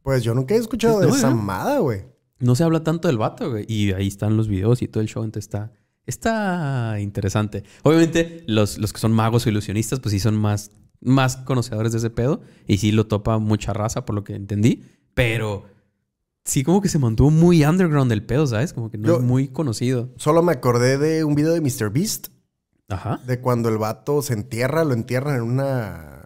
Pues yo nunca he escuchado de esa mamada, güey.
No se habla tanto del vato, güey. Y ahí están los videos y todo el show, entonces está, está interesante. Obviamente, los, los que son magos o ilusionistas, pues sí son más, más conocedores de ese pedo. Y sí lo topa mucha raza, por lo que entendí. Pero sí como que se mantuvo muy underground el pedo, ¿sabes? Como que no
Yo-
es muy conocido.
Solo me acordé de un video de Mr. Beast,
Ajá.
de cuando el vato se entierra, lo entierran en una...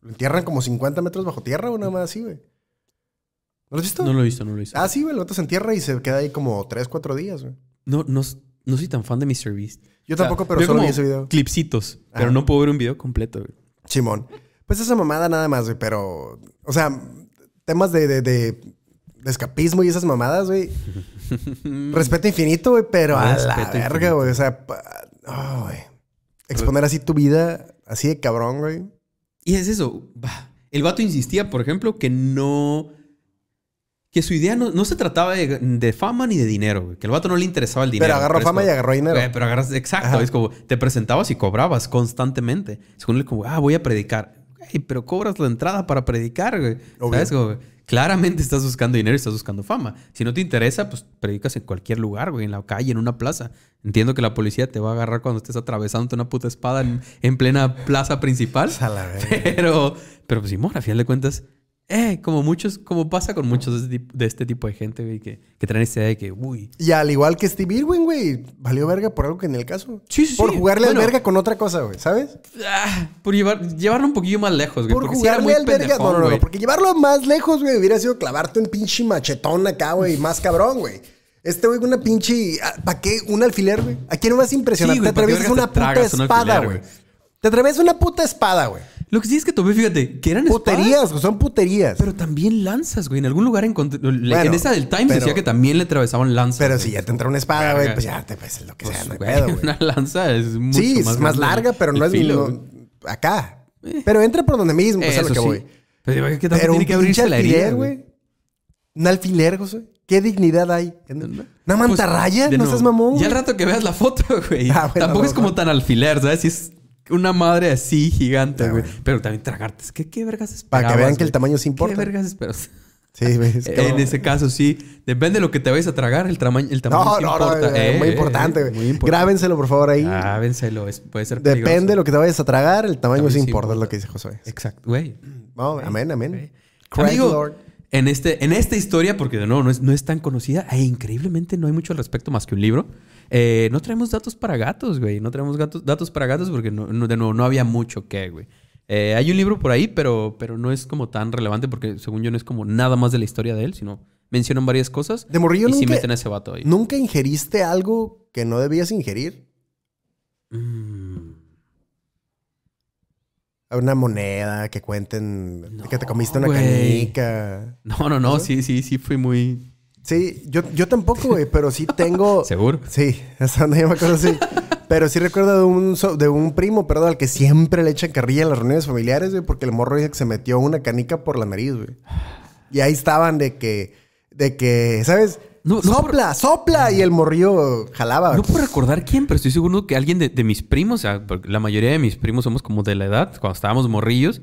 Lo entierran como 50 metros bajo tierra o nada más así, güey. ¿No lo has visto?
No lo he visto, no lo he visto.
Ah, sí, güey, el vato se entierra y se queda ahí como 3, 4 días, güey.
No, no, no soy tan fan de Mr. Beast.
Yo
O sea,
tampoco, pero solo
como
vi ese video.
Clipsitos, pero
Ajá.
no puedo ver un video completo, güey.
Simón. Pues esa mamada nada más, güey, pero... O sea, temas de, de, de- escapismo y esas mamadas, güey. Respeto infinito, güey, pero a la verga, güey. O sea, ah, güey. Exponer así tu vida, así de cabrón, güey.
Y es eso. El vato insistía, por ejemplo, que no. Que su idea no, no se trataba de, de fama ni de dinero, güey. Que al vato no le interesaba el dinero.
Pero agarró fama
como-
y agarró dinero.
Güey, pero agarras. Exacto.
Ajá.
Es como te presentabas y cobrabas constantemente. Según él, como, ah, voy a predicar. Güey, pero cobras la entrada para predicar, güey. ¿Sabes? Como, claramente estás buscando dinero y estás buscando fama. Si no te interesa, pues predicas en cualquier lugar, güey. En la calle, en una plaza. Entiendo que la policía te va a agarrar cuando estés atravesándote una puta espada en, en plena plaza principal. Pero, pero pues Simón, a final de cuentas, eh, como muchos, como pasa con muchos de este tipo de, este tipo de gente, güey, que, que traen esta idea de que, uy,
Y al igual que Steve Irwin, güey, valió verga por algo que en el caso.
Sí, sí,
Por jugarle
Bueno.
al verga con otra cosa, güey, ¿sabes?
ah, por llevar, llevarlo un poquillo más lejos, güey.
Por
porque sí era
jugarle
muy
al verga. No, no, no, porque llevarlo más lejos, güey, hubiera sido clavarte un pinche machetón acá, güey, más cabrón, güey. Este güey con una pinche. ¿Para qué? ¿Un alfiler, güey? ¿A quién no vas a impresionar?
Sí, güey,
te
¿pa' qué
atreves
verga
una puta espada, güey. Te atreves una puta espada, güey.
Lo que sí es que tomé, fíjate, que eran espadas,
Puterías, güey, son puterías.
pero también lanzas, güey. En algún lugar encontré,
Bueno,
en esa del Times
pero-
decía que también le atravesaban lanzas.
Pero
güey.
si ya te entra una espada, güey, pues ya te pues lo que
Pues,
sea, no
güey,
pedo, güey.
Una lanza es mucho
Sí,
más
es más larga, pero no es
filo,
no- acá. Pero entra por donde mismo, pues, es a lo que
sí.
voy.
Pero, ¿qué
Pero
tiene que abrirse la
alfiler,
herida, güey?
güey. Un alfiler, José. ¿Qué dignidad hay? ¿Una
Pues,
mantarraya?
de
¿No seas mamón?
Ya al rato que veas la foto, güey.
Ah, bueno,
Tampoco
no,
es como tan alfiler, ¿sabes? Si es una madre así gigante, güey. Pero también tragarte. ¿Qué, qué vergas esperabas?
Para que vean que el tamaño sí importa.
¿Qué vergas esperas?
Sí, es
En ese caso, sí. Depende de lo que te vayas a tragar, el tamaño, el tamaño
No,
sí
no, no,
importa.
eh,
Eh,
muy importante,
eh,
güey.
muy importante.
Grábenselo, por favor, ahí.
Grábenselo, es- puede ser peligroso.
Depende de lo que te vayas a tragar, el tamaño sí
sí
importa, es
importa.
lo que dice Josué.
Exacto, güey.
No, amén, amén.
Amigo,
Lord.
en, este, en esta historia, porque de nuevo no es, no es tan conocida, e increíblemente no hay mucho al respecto más que un libro. Eh, no traemos datos para gatos, güey. No traemos gatos, datos para gatos porque no, no- de nuevo no había mucho que, güey. Eh, hay un libro por ahí, pero, pero no es como tan relevante porque según yo no es como nada más de la historia de él, sino mencionan varias cosas.
De morrillo
y sí
nunca,
meten a ese vato ahí.
nunca ingeriste algo que no debías ingerir.
Mm.
Una moneda que cuenten
No,
que te comiste una
güey.
canica.
No, no, no. Sí, sí, sí. Fui muy...
Sí, yo, yo tampoco, güey, pero sí tengo.
¿Seguro?
Sí, hasta donde yo me acuerdo, sí. Pero sí recuerdo de un, so- de un primo, perdón, al que siempre le echan carrilla en las reuniones familiares, güey, porque el morro dice que se metió una canica por la nariz, güey. Y ahí estaban de que, de que, ¿sabes?
No, no
sopla, sopla. Y el morrillo jalaba.
No puedo recordar quién, pero estoy seguro que alguien de, de mis primos, o sea, porque la mayoría de mis primos somos como de la edad, cuando estábamos morrillos,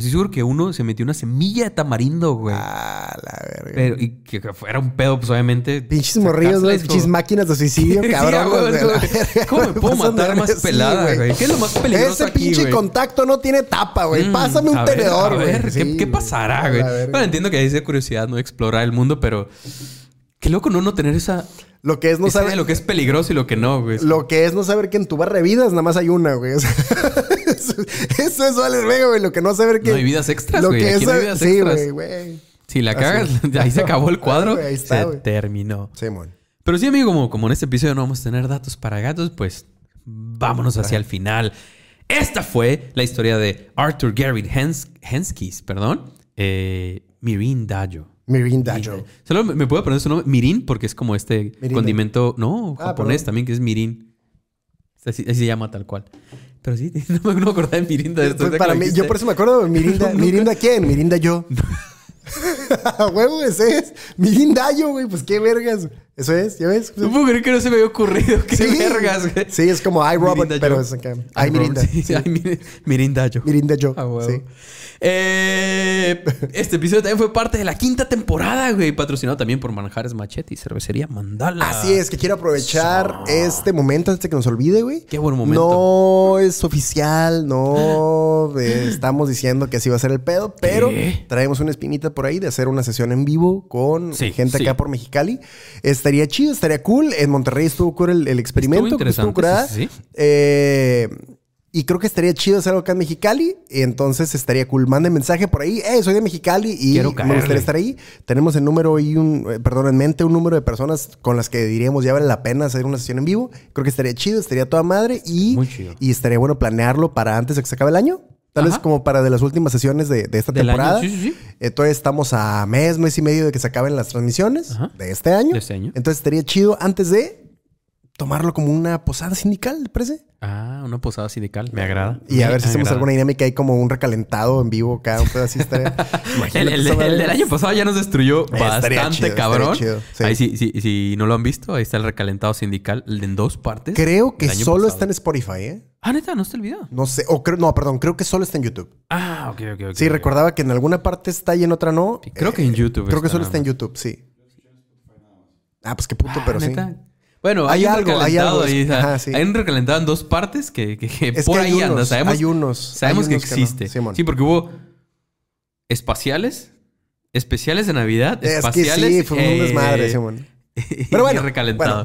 estoy seguro que uno se metió una semilla de tamarindo, güey.
Ah, la verga.
Pero, y que que fuera un pedo, pues obviamente.
Pinches morrillos, güey. Pinches máquinas de suicidio, cabrón. güey, verga,
¿Cómo me
güey,
puedo
pasan
matar más
verga. Sí,
pelada, güey? ¿Qué es lo más peligroso
Ese
aquí,
pinche
güey?
contacto no tiene tapa, güey.
Mm,
Pásame un
a ver,
tenedor,
a
güey.
¿qué,
Sí,
qué
güey.
pasará, güey? Bueno, entiendo que hay esa curiosidad, ¿no? Explorar el mundo, pero... Qué loco no, no tener esa...
Lo que es no saber
lo que es peligroso y lo que no, güey.
Lo que es no saber que en tu barra de vidas nada más hay una, güey. Eso, eso es valer verga, güey. Lo que no saber que.
No hay vidas extras,
lo
güey.
que
Aquí
es
no hay vidas
Sí,
extras.
güey, güey.
Si la
Así.
cagas, ahí se acabó el cuadro.
Güey, ahí está,
se terminó.
Simón.
Pero sí, amigo, como, como en este episodio no vamos a tener datos para gatos, pues vámonos hacia el final. Esta fue la historia de Arthur Garrett Hens Henskis, perdón. Eh, Mirin Dayo.
Mirin Dajo.
Solo me, me puedo poner su nombre, Mirin, porque es como este
Mirin
condimento, no,
Ah,
japonés
perdón.
también, que es Mirin. Así, así se llama tal cual. Pero sí, no me, acordaba de Mirin. de esto,
Pues
de
para
que lo
mí, yo por eso me acuerdo. Mirinda, ¿Mirinda quién? Mirinda yo. Huevo, ese es. Mirinda yo, güey. Pues qué vergas. Eso es, ¿ya ves?
No puedo creer que no se me había ocurrido. Qué
Sí.
vergas, güey.
Sí, es como I,
Mirinda
pero
yo.
es acá. I, Mirinda.
Sí,
Sí.
Mirin- Mirinda yo.
Mirinda yo.
Ah.
Sí.
Eh, este episodio también fue parte de la quinta temporada, güey. Patrocinado también por Manjares Machete y Cervecería Mandala.
Así es, que quiero aprovechar este momento antes de que nos olvide, güey.
Qué buen momento.
No es oficial, no eh, estamos diciendo que así va a ser el pedo, pero
¿Qué?
traemos una espinita por ahí de hacer una sesión en vivo con gente acá por Mexicali. Estaría chido, estaría cool. En Monterrey estuvo cool el, el experimento.
Estuvo interesante, sí, sí, sí.
Eh, y creo que estaría chido hacerlo acá en Mexicali. Y entonces estaría cool. Manden mensaje por ahí. Eh, soy de Mexicali y
Quiero
me gustaría estar ahí. Tenemos el número y un, eh, perdón, en mente un número de personas con las que diríamos ya vale la pena hacer una sesión en vivo. Creo que estaría chido, estaría toda madre y,
Muy chido.
y estaría bueno planearlo para antes de que se acabe el año. Tal vez
Ajá.
como para de las últimas sesiones de, de esta
año,
temporada.
sí, sí, sí.
Entonces estamos a mes, mes y medio de que se acaben las transmisiones
Ajá.
de este año.
De este año.
Entonces estaría chido antes de tomarlo como una posada sindical, ¿te parece?
Ah, una posada sindical. Me agrada.
Y a ver si hacemos
agrada.
alguna dinámica ahí como un recalentado en vivo acá, un pedo así estaría.
El,
Imagínate
el-
esa
el
madre.
del año pasado ya nos destruyó bastante,
chido,
cabrón.
chido, sí.
Ahí sí, sí, si no lo han visto, ahí está el recalentado sindical el de en dos partes.
Creo que solo
pasado.
está en Spotify, ¿eh?
Ah, neta, no está el video.
No sé, o creo, no, perdón, creo que solo está en YouTube.
Ah, ok, ok, ok.
Sí, recordaba que en alguna parte está y en otra no.
Sí, creo que en YouTube
Creo que solo está en. YouTube, sí. Ah, pues qué puto,
Ah,
pero
¿neta?
sí.
Bueno,
Hay
hay,
algo, hay algo,
ahí.
ajá, sí.
Hay un recalentado en dos partes que, que- por
que
ahí
unos,
anda. Sabemos,
hay unos,
sabemos
hay
que
unos que no.
existe. Sí, porque hubo espaciales, especiales de Navidad,
Es que
espaciales.
sí, fue un
eh,
desmadre, Simón. Pero bueno,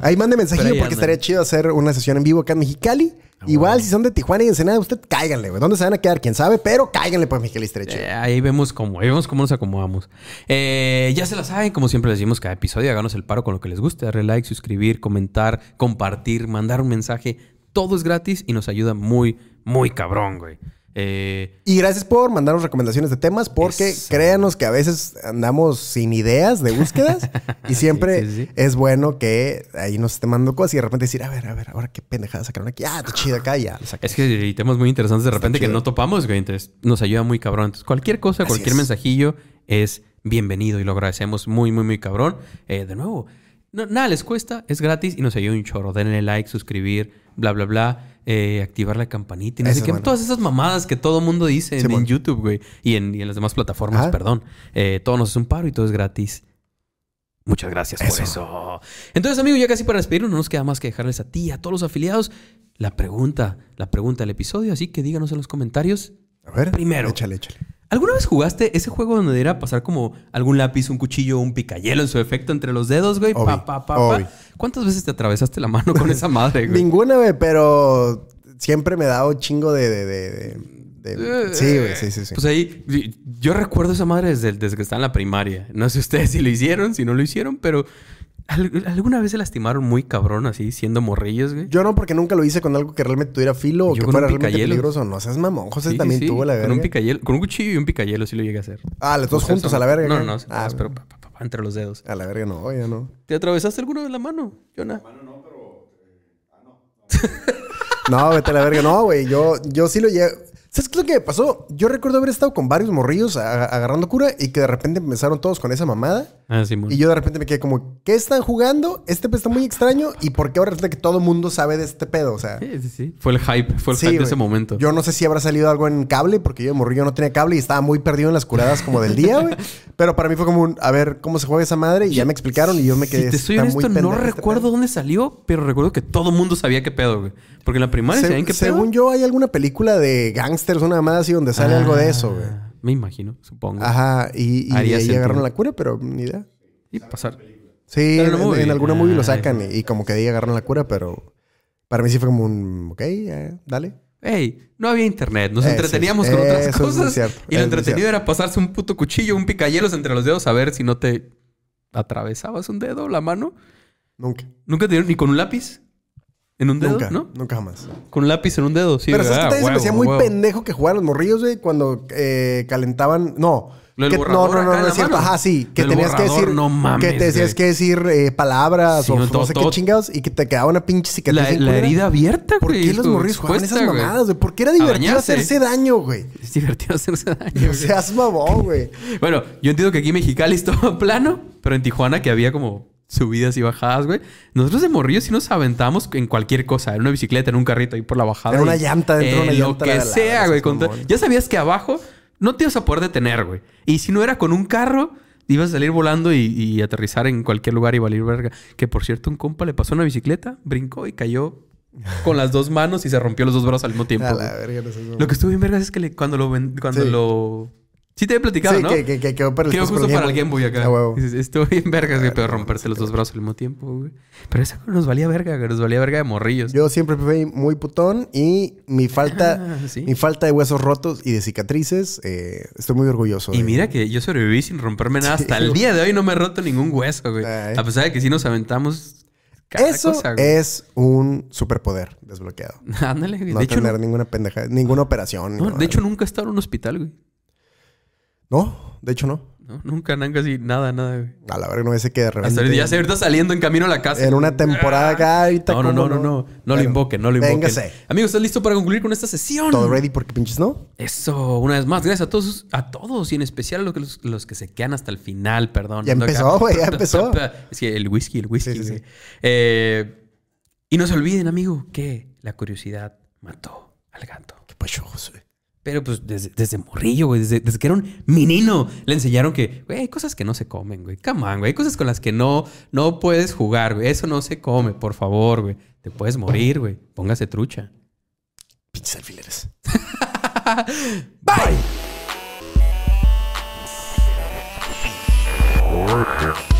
ahí mande mensajillo
ahí
porque estaría chido hacer una sesión en vivo acá en Mexicali. Igual,
bueno.
si son de Tijuana y Ensenada, usted cáiganle, güey. ¿Dónde se van a quedar? ¿Quién sabe? Pero cáiganle pues Mexicali, estaría chido.
Eh, ahí vemos cómo, ahí vemos cómo nos acomodamos. Eh, ya se la saben, como siempre les decimos cada episodio, háganos el paro con lo que les guste, darle like, suscribir, comentar, compartir, mandar un mensaje. Todo es gratis y nos ayuda muy, muy cabrón, güey. Eh,
Y gracias por mandarnos recomendaciones de temas, porque
Eso.
créanos que a veces andamos sin ideas de búsquedas y siempre
Sí, sí, sí.
es bueno que ahí nos esté mandando cosas y de repente decir, a ver, a ver, ahora qué pendejada sacaron aquí. Ah, está chido acá, ya.
es que hay temas muy interesantes de repente que no topamos, güey. Entonces nos ayuda muy cabrón. Entonces cualquier cosa,
Así
cualquier
es.
mensajillo es bienvenido y lo agradecemos muy, muy, muy cabrón. Eh, de nuevo, no- nada les cuesta, es gratis y nos ayuda un chorro. Denle like, suscribir, bla, bla, bla. eh, activar la campanita y no
Eso
sé
es
qué.
bueno.
Todas esas mamadas que todo mundo dice en, YouTube, güey. Y en, y en las demás plataformas,
Ajá.
perdón. Eh, todo nos es un paro y todo es gratis. Muchas gracias por
Eso.
eso. Entonces, amigos, ya casi para despedirnos, no nos queda más que dejarles a ti, a todos los afiliados, la pregunta, la pregunta del episodio. Así que díganos en los comentarios.
A ver,
Primero.
Échale, échale.
¿Alguna vez jugaste ese juego donde era pasar como algún lápiz, un cuchillo, un picayelo en su efecto entre los dedos, güey?
Obvio,
Pa, pa, pa, pa.
obvio.
¿Cuántas veces te atravesaste la mano con esa madre, güey?
Ninguna, güey, pero siempre me da un chingo de... de, de- de- de- Sí, güey, sí, sí, sí.
Pues ahí, yo recuerdo esa madre desde, desde que estaba en la primaria. No sé ustedes si lo hicieron, si no lo hicieron, pero ¿al- ¿alguna vez se lastimaron muy cabrón así, siendo morrillos, güey?
Yo no, porque nunca lo hice con algo que realmente tuviera filo o
Yo
que
con
fuera
un
realmente
picayelo.
peligroso. No seas mamón. José
Sí,
también
sí,
tuvo la
Con un
verga.
picayelo, con un cuchillo y un picayelo sí lo llegué a hacer.
Ah, los dos
O sea,
juntos
son-
a la verga.
No,
¿no?
no, no,
Ah,
pero pa, pa, pa, pa, entre los dedos.
A la verga no, ya no.
¿Te atravesaste alguno de la mano, Jonah?
No, vete a la verga. No, güey. Yo, yo sí lo llegué. ¿Sabes qué es lo que me pasó? Yo recuerdo haber estado con varios morrillos agarrando cura y que de repente empezaron todos con esa mamada.
Ah, Simón.
Y yo de repente me quedé como, ¿qué están jugando? Este pedo está muy extraño. ¿Y por qué ahora resulta que todo el mundo sabe de este pedo? O sea,
Sí, sí, sí. Fue el hype, fue el
sí,
hype de ese momento.
Yo no sé si habrá salido algo en cable, porque yo de morrillo no tenía cable y estaba muy perdido en las curadas como del día, güey. Pero para mí fue como un, a ver cómo se juega esa madre. Y ya me explicaron y yo me quedé.
Si te soy
"Está
honesto, no
este
recuerdo
pedo".
dónde salió, pero recuerdo que todo el mundo sabía qué pedo, güey. Porque en la primaria
Se-
sabían qué pedo.
según yo, hay alguna película de gangsters, una mamada así, donde sale algo de eso, güey.
Ah, Me imagino, supongo.
Ajá, y, y ahí
sentido.
agarraron la cura, pero ni idea.
Y pasar.
Sí, en,
movie.
alguna movie lo
Ah,
sacan y, y como que ahí agarraron la cura, pero para mí sí fue como un, ok, ya, dale.
Ey, no había internet, nos entreteníamos
es-
con otras
es
cosas.
cierto,
y
es
lo entretenido era pasarse un puto cuchillo, un picayelos entre los dedos a ver si no te atravesabas un dedo, la mano.
Nunca.
Nunca te dieron ni con un lápiz en un dedo,
Nunca,
¿no?
nunca jamás.
Con un lápiz en un dedo, sí.
Pero. ¿sabes que también se me hacía muy
huevo.
pendejo que jugaban los morrillos, güey? Cuando eh, calentaban... No. Que- no, no, no,
en
no es cierto. Ajá, sí. Que tenías que decir...
no mames,
Que te decías
güey.
que decir eh, palabras
Sí,
o
no,
sé
todo-
qué chingados y que te quedaba una pinche cicatriz.
La,
bien
la herida abierta,
¿Por
güey.
qué los morrillos jugaban esas mamadas, güey? ¿Por qué era divertido
bañarse.
hacerse daño, güey?
Es divertido hacerse daño.
O
güey.
sea, mamón, güey.
Bueno, yo entiendo que aquí en Mexicali es todo plano, pero en Tijuana que había como subidas y bajadas, güey. Nosotros de morrillos sí nos aventábamos en cualquier cosa, en una bicicleta, en un carrito ahí por la bajada.
En una llanta, dentro de una llanta,
Lo que
la-
sea,
la-
güey. con. Ya sabías que abajo no te ibas a poder detener, güey. Y si no era con un carro, ibas a salir volando y, y aterrizar en cualquier lugar y valer verga. Que por cierto, un compa le pasó una bicicleta, brincó y cayó con las dos manos y se rompió los dos brazos al mismo tiempo.
A la verga, no.
Lo que estuvo bien vergas es que le- cuando lo cuando
Sí.
lo Sí te había platicado,
Sí,
¿no?
que, que, que quedó para el
Quedó justo para el
Game
Boy acá.
Ah,
Estuvo bien vergas, güey,
Ah,
pero romperse los dos brazos al mismo tiempo, güey. Pero eso nos valía verga, güey. Nos valía verga de morrillos.
Yo siempre fui muy putón y mi falta,
Ah, sí.
mi falta de huesos rotos y de cicatrices, eh, estoy muy orgulloso.
Y
de-
mira que yo sobreviví sin romperme nada.
Sí,
Hasta el día de hoy no me he roto ningún hueso, güey.
Ay.
A pesar de que sí nos aventamos cada
Eso
cosa, güey.
es un superpoder desbloqueado.
Ándale, güey.
No
de
tener ninguna pendeja, ninguna operación.
no, de hecho, nunca he estado en un hospital, güey.
No, de hecho no.
No, nunca, nunca así, nada, nada, güey.
A la verga no ese que de repente...
Hasta ya sé, ahorita saliendo en camino a la casa.
En una temporada acá, ahorita
No, no, no,
¿cómo
no, no. No lo invoquen, no lo invoquen.
Véngase.
Amigos, ¿estás listo para concluir con esta sesión?
Todo ready porque pinches no.
Eso, una vez más, gracias a todos, a todos y en especial a los, que- los, los que se quedan hasta el final, perdón.
Ya empezó, güey, ya empezó.
Es que el whisky, el whisky.
Sí, sí,
güey.
sí.
Eh, y no se olviden, amigo, que la curiosidad mató al gato.
Qué pacho, José.
Pero pues desde, desde morrillo, güey, desde, desde que era un menino, le enseñaron que, güey, hay cosas que no se comen, güey. Come on, güey. Hay cosas con las que no, no puedes jugar, güey. Eso no se come, por favor, güey. Te puedes morir, güey. Póngase trucha.
Pinches alfileres.
Bye.
Vortex